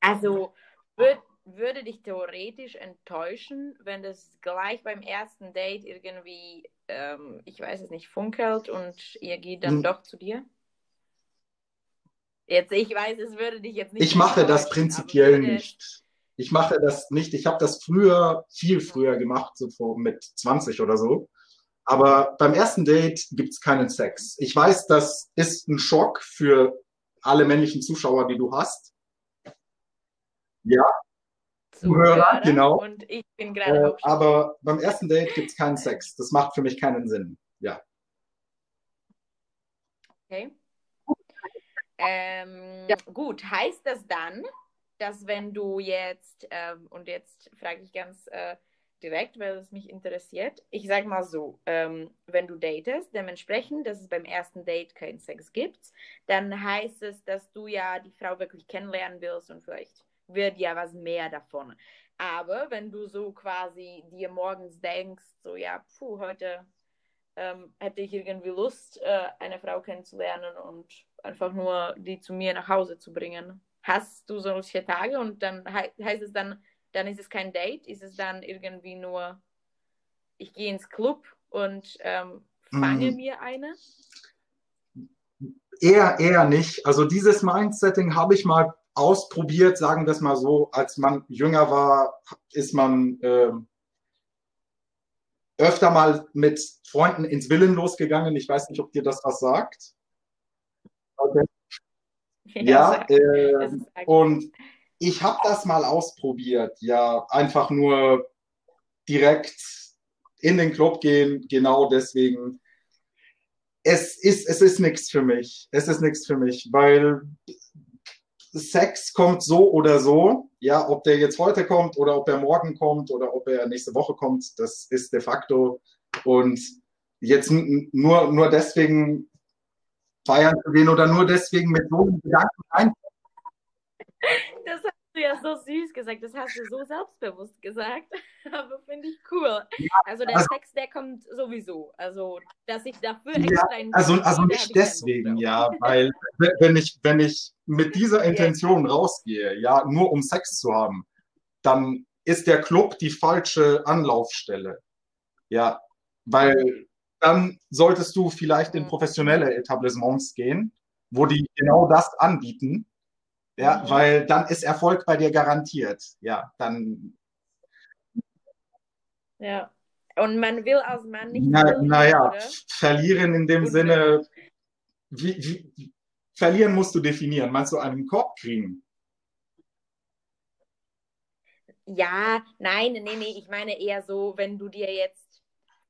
Also würd, würde dich theoretisch enttäuschen, wenn das gleich beim ersten Date irgendwie, ähm, ich weiß es nicht, funkelt und ihr geht dann hm. doch zu dir? Jetzt, ich weiß, es würde dich jetzt nicht. Ich mache das prinzipiell nicht. Ich mache das nicht. Ich habe das früher, viel früher gemacht, so vor, mit 20 oder so. Aber beim ersten Date gibt's keinen Sex. Ich weiß, das ist ein Schock für alle männlichen Zuschauer, die du hast. Ja. Zuhörer, genau. Und ich bin gerade äh, Aber beim ersten Date gibt's keinen Sex. Das macht für mich keinen Sinn. Ja. Okay. Ähm, ja. Gut, heißt das dann, dass wenn du jetzt, ähm, und jetzt frage ich ganz äh, direkt, weil es mich interessiert, ich sage mal so, ähm, wenn du datest, dementsprechend, dass es beim ersten Date keinen Sex gibt, dann heißt es, dass du ja die Frau wirklich kennenlernen willst und vielleicht wird ja was mehr davon. Aber wenn du so quasi dir morgens denkst, so ja, puh, heute ähm, hätte ich irgendwie Lust, äh, eine Frau kennenzulernen und einfach nur die zu mir nach Hause zu bringen, hast du solche Tage und dann he heißt es dann, dann ist es kein Date, ist es dann irgendwie nur, ich gehe ins Club und ähm, fange mm. mir eine? Eher, eher nicht. Also dieses Mindsetting habe ich mal ausprobiert, sagen wir es mal so, als man jünger war, ist man äh, öfter mal mit Freunden ins Willen losgegangen. Ich weiß nicht, ob dir das was sagt. Okay. Ja, äh, und ich habe das mal ausprobiert, ja, einfach nur direkt in den Club gehen, genau deswegen. Es ist, es ist nichts für mich. Es ist nichts für mich, weil Sex kommt so oder so. Ja, ob der jetzt heute kommt oder ob er morgen kommt oder ob er nächste Woche kommt, das ist de facto. Und jetzt nur, nur deswegen feiern zu gehen oder nur deswegen mit so einem Gedanken rein. Das hast du ja so süß gesagt, das hast du so selbstbewusst gesagt, aber finde ich cool. Ja, also der also, Sex, der kommt sowieso, also dass ich dafür extra ja, Also, also nicht deswegen, ja, weil wenn ich, wenn ich mit dieser Intention rausgehe, ja, nur um Sex zu haben, dann ist der Club die falsche Anlaufstelle. Ja, weil dann solltest du vielleicht in professionelle Etablissements gehen, wo die genau das anbieten. Ja, mhm. weil dann ist Erfolg bei dir garantiert. Ja, dann. Ja. Und man will als Mann nicht. Na, naja, verlieren in dem Und Sinne, wie, wie, verlieren musst du definieren. Meinst du einen Korb kriegen? Ja, nein, nee, nee, ich meine eher so, wenn du dir jetzt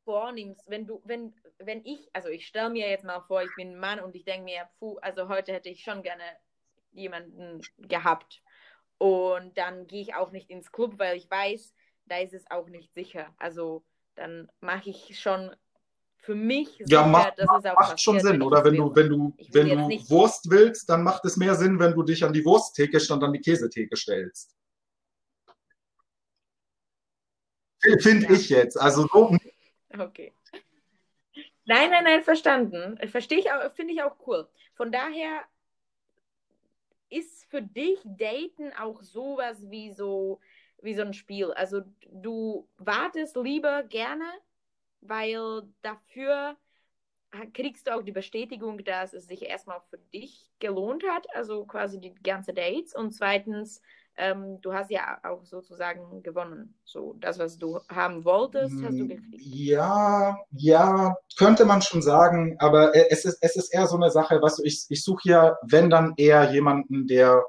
vornimmst, wenn du, wenn, wenn ich, also ich stelle mir jetzt mal vor, ich bin ein Mann und ich denke mir, puh, also heute hätte ich schon gerne jemanden gehabt. Und dann gehe ich auch nicht ins Club, weil ich weiß, da ist es auch nicht sicher. Also dann mache ich schon für mich sicher, ja, macht, dass es auch macht schon Sinn, oder wenn du, wenn du, wenn du Wurst willst, dann macht es mehr Sinn, wenn du dich an die Wursttheke statt an die Käsetheke stellst. Finde ja. ich jetzt. Also so. Okay. Nein, nein, nein, verstanden. Verstehe ich auch, finde ich auch cool. Von daher ist für dich Daten auch sowas wie so, wie so ein Spiel. Also du wartest lieber gerne, weil dafür kriegst du auch die Bestätigung, dass es sich erstmal für dich gelohnt hat, also quasi die ganze Dates. Und zweitens, ähm, du hast ja auch sozusagen gewonnen. So, das, was du haben wolltest, hast du mm, gekriegt. Ja, ja, könnte man schon sagen, aber es ist, es ist eher so eine Sache, was weißt du, ich, ich suche ja, wenn dann eher jemanden, der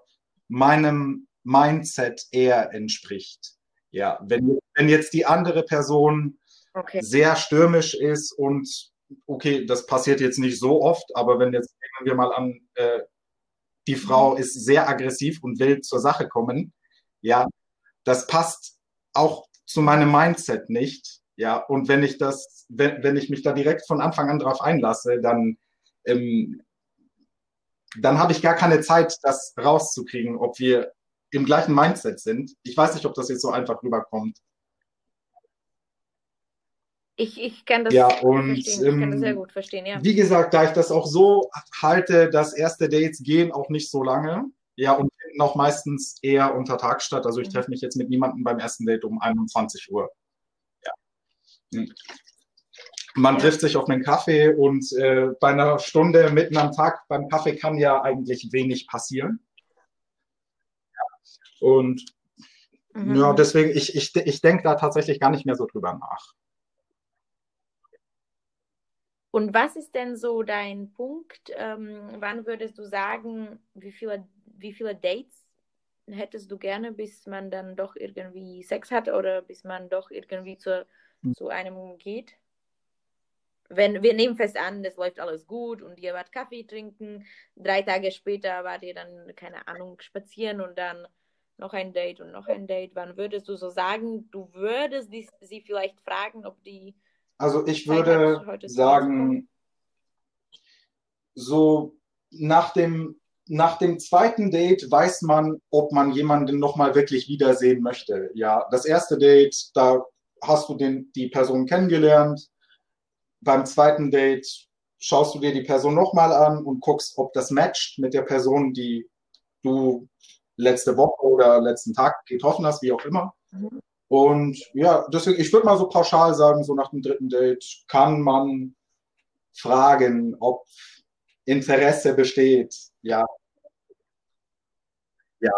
meinem Mindset eher entspricht. Ja, wenn, wenn jetzt die andere Person okay. sehr stürmisch ist und okay, das passiert jetzt nicht so oft, aber wenn jetzt nehmen wir mal an, äh, die Frau mhm. ist sehr aggressiv und will zur Sache kommen, ja, das passt auch zu meinem Mindset nicht, ja, und wenn ich das, wenn, wenn ich mich da direkt von Anfang an drauf einlasse, dann, ähm, dann habe ich gar keine Zeit, das rauszukriegen, ob wir im gleichen Mindset sind. Ich weiß nicht, ob das jetzt so einfach rüberkommt. Ich, ich kann das, ja, und. Ich kann das sehr ähm, gut verstehen, ja. Wie gesagt, da ich das auch so halte, dass erste Dates gehen auch nicht so lange. Ja, und finden auch meistens eher unter Tag statt. Also ich mhm. treffe mich jetzt mit niemandem beim ersten Date um 21 Uhr. Ja. Hm. Man ja. trifft sich auf einen Kaffee und äh, bei einer Stunde mitten am Tag beim Kaffee kann ja eigentlich wenig passieren. Ja. Und mhm. ja, deswegen, ich, ich, ich denke da tatsächlich gar nicht mehr so drüber nach. Und was ist denn so dein Punkt? Ähm, wann würdest du sagen, wie viele, wie viele Dates hättest du gerne, bis man dann doch irgendwie Sex hat oder bis man doch irgendwie zu, hm. zu einem geht? Wenn wir nehmen fest an, es läuft alles gut und ihr wart Kaffee trinken, drei Tage später wart ihr dann, keine Ahnung, spazieren und dann noch ein Date und noch ein Date. Wann würdest du so sagen, du würdest die, sie vielleicht fragen, ob die also ich würde sagen, so nach dem, nach dem zweiten Date weiß man, ob man jemanden nochmal wirklich wiedersehen möchte. Ja, das erste Date, da hast du den, die Person kennengelernt. Beim zweiten Date schaust du dir die Person nochmal an und guckst, ob das matcht mit der Person, die du letzte Woche oder letzten Tag getroffen hast, wie auch immer. Mhm. Und ja, deswegen, ich würde mal so pauschal sagen, so nach dem dritten Date kann man fragen, ob Interesse besteht. Ja. Ja.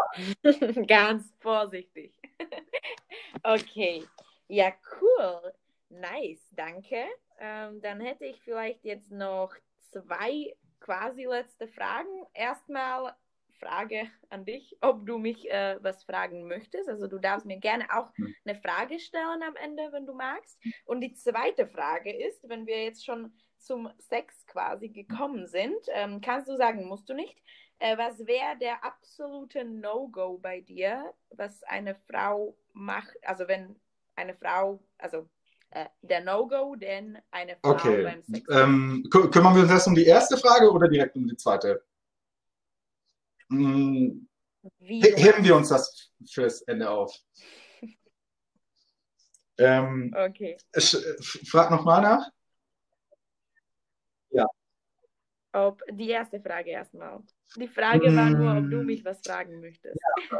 Ganz vorsichtig. okay. Ja, cool. Nice, danke. Ähm, dann hätte ich vielleicht jetzt noch zwei quasi letzte Fragen. Erstmal Frage an dich, ob du mich äh, was fragen möchtest. Also du darfst mir gerne auch hm. eine Frage stellen am Ende, wenn du magst. Und die zweite Frage ist, wenn wir jetzt schon zum Sex quasi gekommen sind, ähm, kannst du sagen, musst du nicht, äh, was wäre der absolute No-Go bei dir, was eine Frau macht, also wenn eine Frau, also äh, der No-Go, denn eine Frau okay. beim Sex. Ähm, kümmern wir uns erst um die erste Frage oder direkt um die zweite? Hm, heben wir uns das fürs Ende auf. ähm, okay. Frag nochmal nach. Ja. Ob die erste Frage erstmal. Die Frage war nur, ob du mich was fragen möchtest. Ja.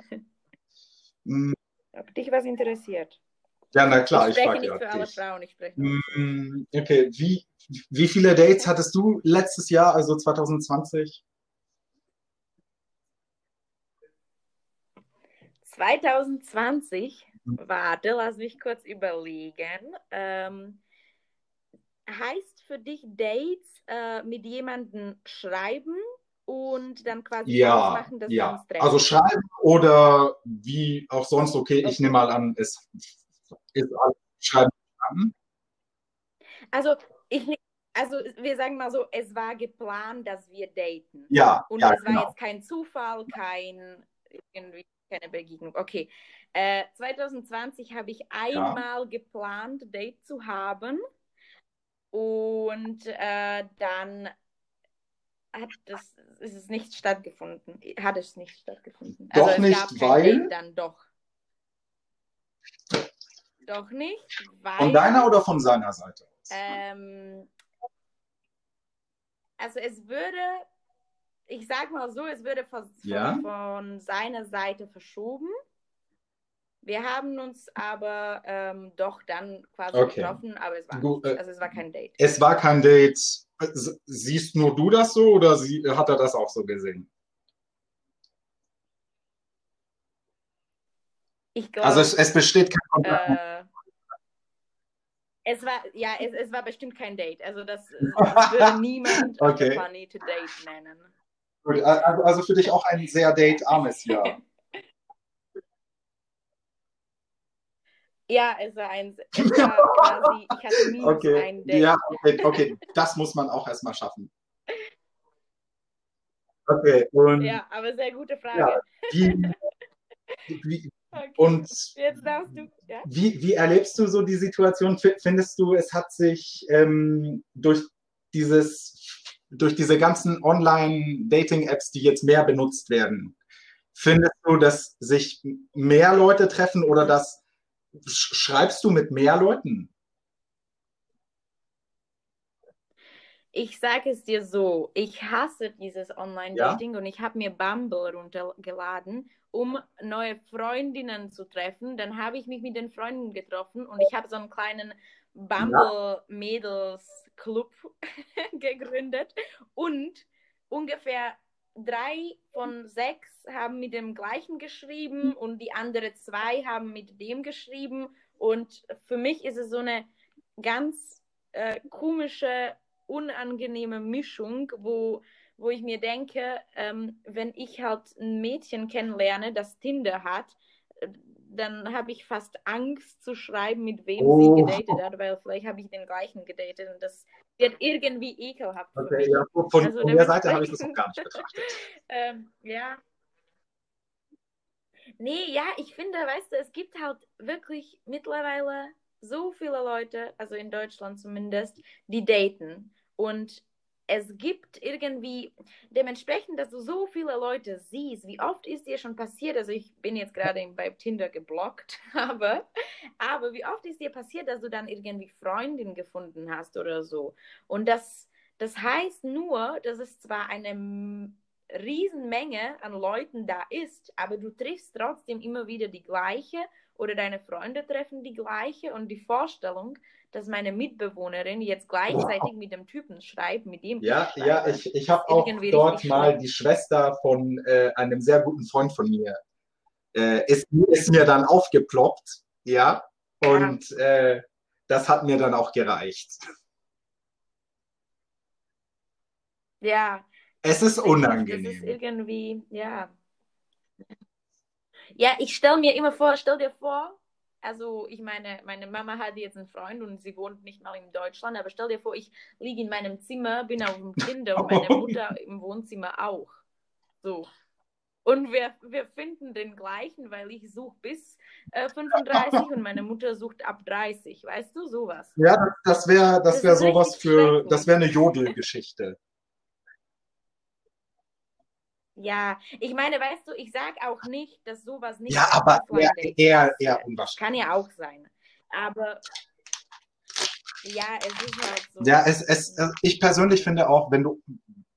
Hm. ob dich was interessiert. Ja, na klar, ich, ich spreche nicht für alle Frauen, ich spreche nur hm, Okay, wie, wie viele Dates hattest du letztes Jahr, also 2020? 2020, mhm. warte, lass mich kurz überlegen. Ähm, heißt für dich Dates äh, mit jemandem schreiben und dann quasi ja, machen, dass ja. Also schreiben oder wie auch sonst, okay, okay. ich nehme mal an, es ist schreiben. Also ich also wir sagen mal so, es war geplant, dass wir daten. Ja. Und ja, es war genau. jetzt kein Zufall, kein irgendwie keine Begegnung. Okay. Äh, 2020 habe ich einmal ja. geplant, Date zu haben. Und äh, dann hat das, ist es nicht stattgefunden. Hat es nicht stattgefunden. Doch also nicht, weil. Date dann doch. Doch nicht, weil. Von deiner oder von seiner Seite aus? Ähm, also es würde, ich sag mal so, es würde von, ja? von seiner Seite verschoben. Wir haben uns aber ähm, doch dann quasi okay. getroffen, aber es war, nicht, äh, also es war kein Date. Es war kein Date. Siehst nur du das so oder sie, hat er das auch so gesehen? Ich glaub, also es, es besteht kein Kontakt. Äh, es war, ja, es, es war bestimmt kein Date. Also das, das würde niemand okay. funny to date nennen. Gut, also, also für dich auch ein sehr date-armes Jahr. Ja, es war ein, es war quasi, ich hatte minus okay. ein Date. Ja, okay, okay, das muss man auch erstmal schaffen. Okay, und. Ja, aber sehr gute Frage. Ja, wie, wie, okay. Und Jetzt darfst du, ja? wie, wie erlebst du so die Situation? Findest du, es hat sich ähm, durch dieses, durch diese ganzen Online-Dating-Apps, die jetzt mehr benutzt werden, findest du, dass sich mehr Leute treffen oder dass schreibst du mit mehr Leuten? Ich sage es dir so, ich hasse dieses Online-Dating ja? und ich habe mir Bumble runtergeladen, um neue Freundinnen zu treffen. Dann habe ich mich mit den Freunden getroffen und ich habe so einen kleinen Bumble-Mädels-Club gegründet und ungefähr drei von sechs haben mit dem gleichen geschrieben und die anderen zwei haben mit dem geschrieben. Und für mich ist es so eine ganz äh, komische, unangenehme Mischung, wo, wo ich mir denke, ähm, wenn ich halt ein Mädchen kennenlerne, das Tinder hat, dann habe ich fast Angst zu schreiben, mit wem oh. sie gedatet hat, weil vielleicht habe ich den gleichen gedatet und das wird irgendwie ekelhaft. Okay, ja, von, also, von der Seite habe ich das noch gar nicht betrachtet. ähm, ja. Nee, ja, ich finde, weißt du, es gibt halt wirklich mittlerweile so viele Leute, also in Deutschland zumindest, die daten. Und es gibt irgendwie dementsprechend, dass du so viele Leute siehst. Wie oft ist dir schon passiert? Also ich bin jetzt gerade bei Tinder geblockt, aber, aber wie oft ist dir passiert, dass du dann irgendwie Freundin gefunden hast oder so? Und das, das heißt nur, dass es zwar eine Riesenmenge an Leuten da ist, aber du triffst trotzdem immer wieder die gleiche oder deine Freunde treffen die gleiche und die Vorstellung, dass meine Mitbewohnerin jetzt gleichzeitig wow. mit dem Typen schreibt, mit dem Ja, ich ja, ich, ich habe auch dort mal schlimm. die Schwester von äh, einem sehr guten Freund von mir, äh, ist, ist, mir dann aufgeploppt, ja, und ja. Äh, das hat mir dann auch gereicht. Ja. Es ist unangenehm. Es ist irgendwie, ja. Ja, ich stelle mir immer vor, stell dir vor, also ich meine, meine Mama hat jetzt einen Freund und sie wohnt nicht mal in Deutschland, aber stell dir vor, ich liege in meinem Zimmer, bin auf dem Kinder und meine Mutter im Wohnzimmer auch. So. Und wir, wir finden den gleichen, weil ich suche bis äh, 35 und meine Mutter sucht ab 30. Weißt du, sowas. Ja, das wäre das wär sowas für, das wäre eine Jodelgeschichte. Ja, ich meine, weißt du, ich sage auch nicht, dass sowas nicht. Ja, aber eher, eher, eher unwahrscheinlich. Kann ja auch sein. Aber ja, es ist halt so. Ja, es, es, ich persönlich finde auch, wenn du,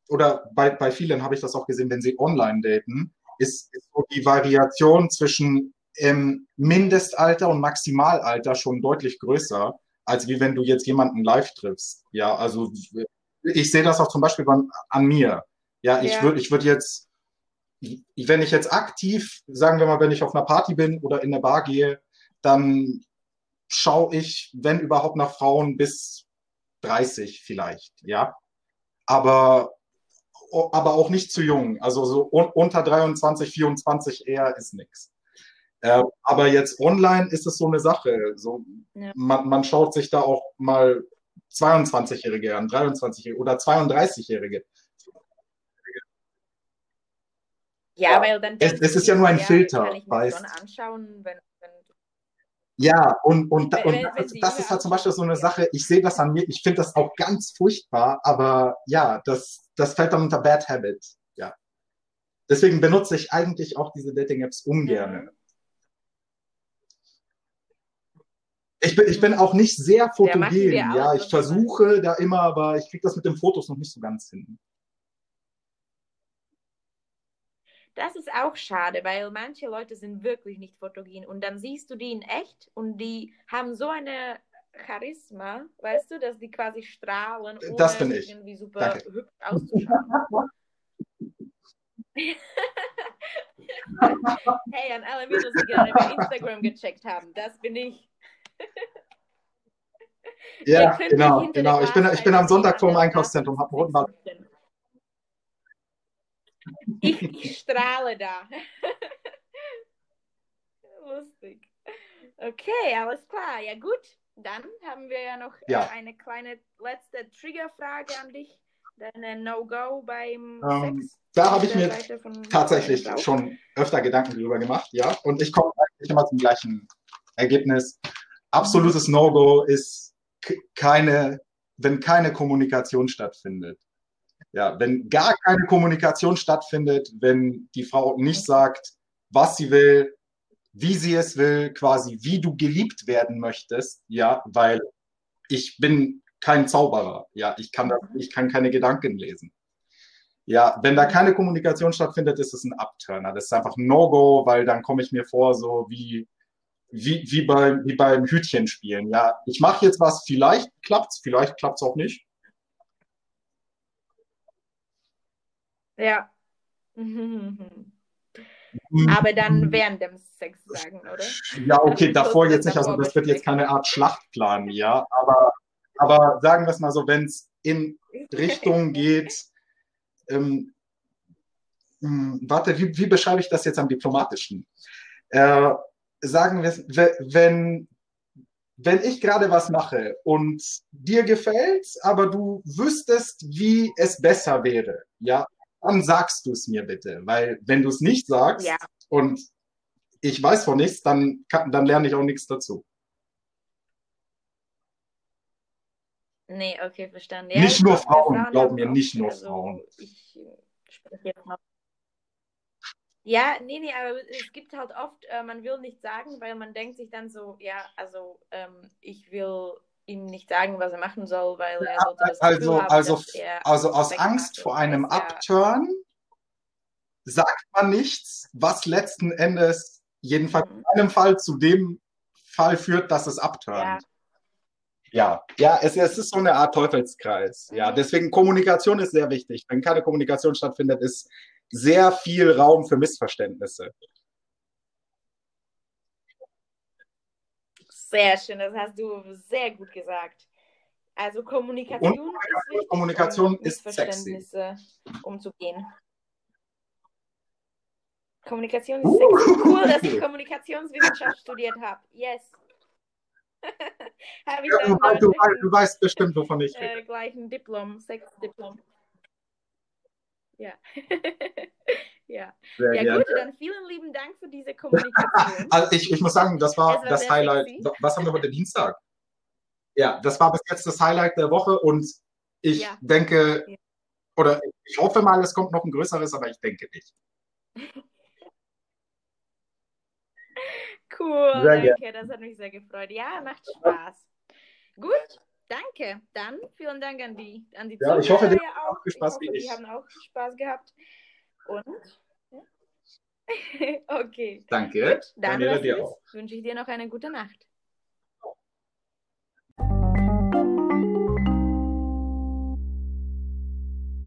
oder bei, bei vielen habe ich das auch gesehen, wenn sie online daten, ist, ist so die Variation zwischen ähm, Mindestalter und Maximalalter schon deutlich größer, als wie wenn du jetzt jemanden live triffst. Ja, also ich sehe das auch zum Beispiel an, an mir. Ja, ich ja. würde ich würd jetzt wenn ich jetzt aktiv, sagen wir mal, wenn ich auf einer Party bin oder in eine Bar gehe, dann schaue ich, wenn überhaupt, nach Frauen bis 30 vielleicht, ja. Aber, aber auch nicht zu jung. Also so un unter 23, 24 eher ist nichts. Äh, aber jetzt online ist es so eine Sache. So, ja. man, man schaut sich da auch mal 22-Jährige an, 23-Jährige oder 32-Jährige. Ja, weil dann. Es, es ist ja nur ein ja, Filter, kann ich mir weißt. Schon anschauen, wenn, wenn ja, und, und, und, und das, das ist halt zum Beispiel so eine Sache, ich sehe das an mir, ich finde das auch ganz furchtbar, aber ja, das, das fällt dann unter Bad Habit, ja. Deswegen benutze ich eigentlich auch diese Dating-Apps ungern. Mhm. Ich bin, ich bin auch nicht sehr fotogen, ja. Ich versuche da immer, aber ich kriege das mit den Fotos noch nicht so ganz hin. Das ist auch schade, weil manche Leute sind wirklich nicht fotogen und dann siehst du die in echt und die haben so eine Charisma, weißt du, dass die quasi strahlen, ohne das bin ich. irgendwie super Danke. hübsch auszuschauen. hey, an alle Videos, die gerade bei Instagram gecheckt haben, das bin ich. ja, genau, genau. Ich bin, ich bin am Sonntag vor dem Einkaufszentrum, habe einen roten Bart. Ich, ich strahle da. Lustig. Okay, alles klar. Ja gut, dann haben wir ja noch ja. eine kleine letzte Triggerfrage an dich. Deine No-Go beim ähm, Sex. Da habe ich mir tatsächlich schon öfter Gedanken darüber gemacht, ja. Und ich komme eigentlich immer zum gleichen Ergebnis. Absolutes No-Go ist keine, wenn keine Kommunikation stattfindet. Ja, wenn gar keine Kommunikation stattfindet, wenn die Frau nicht sagt, was sie will, wie sie es will, quasi wie du geliebt werden möchtest, ja, weil ich bin kein Zauberer, ja, ich kann das, ich kann keine Gedanken lesen. Ja, wenn da keine Kommunikation stattfindet, ist es ein Abturner. Das ist einfach No-Go, weil dann komme ich mir vor, so wie, wie, wie, bei, wie beim Hütchenspielen. Ja, ich mache jetzt was, vielleicht klappt's, vielleicht klappt's auch nicht. Ja. Aber dann während dem Sex sagen, oder? Ja, okay, also, davor jetzt nicht. Also das wird jetzt keine Art Schlachtplan, ja. Aber, aber sagen wir es mal so, wenn es in Richtung geht, ähm, hm, warte, wie, wie, beschreibe ich das jetzt am diplomatischen? Äh, sagen wir, wenn, wenn ich gerade was mache und dir gefällt, aber du wüsstest, wie es besser wäre, ja, dann sagst du es mir bitte. Weil wenn du es nicht sagst ja. und ich weiß von nichts, dann, kann, dann lerne ich auch nichts dazu. Nee, okay, verstanden. Ja, nicht nur Frauen, glaub mir, nicht nur also, Frauen. Ich spreche jetzt noch. Ja, nee, nee, aber es gibt halt oft, äh, man will nicht sagen, weil man denkt sich dann so, ja, also ähm, ich will ihm nicht sagen, was er machen soll, weil er sollte das also, haben, also, also aus Angst vor einem Upturn sagt man nichts, was letzten Endes jedenfalls mhm. in einem Fall zu dem Fall führt, dass es upturnt. Ja, ja, ja es, es, ist so eine Art Teufelskreis. Mhm. Ja, deswegen Kommunikation ist sehr wichtig. Wenn keine Kommunikation stattfindet, ist sehr viel Raum für Missverständnisse. Sehr schön, das hast du sehr gut gesagt. Also Kommunikation Und, ist wichtig, Kommunikation um ist Missverständnisse sexy. umzugehen. Kommunikation ist uh. sexy. Cool, dass ich Kommunikationswissenschaft studiert habe. Yes. hab ich ja, du, du, du, weißt bestimmt, wovon ich rede. Äh, gleich ein Diplom, Sexdiplom. Ja. ja. Sehr ja, gerne. gut, dann vielen lieben Dank für diese Kommunikation. also ich, ich muss sagen, das war, war das Highlight. Sexy. Was haben wir heute Dienstag? Ja, das war bis jetzt das Highlight der Woche und ich ja. denke, ja. oder ich hoffe mal, es kommt noch ein größeres, aber ich denke nicht. cool, sehr danke, gerne. das hat mich sehr gefreut. Ja, macht Spaß. Gut, Danke. Dann vielen Dank an die, an die ja, Ich hoffe, die haben auch Spaß ich hoffe, Die haben auch Spaß gehabt. Und. okay. Danke. Gut, dann wünsche ich dir noch eine gute Nacht.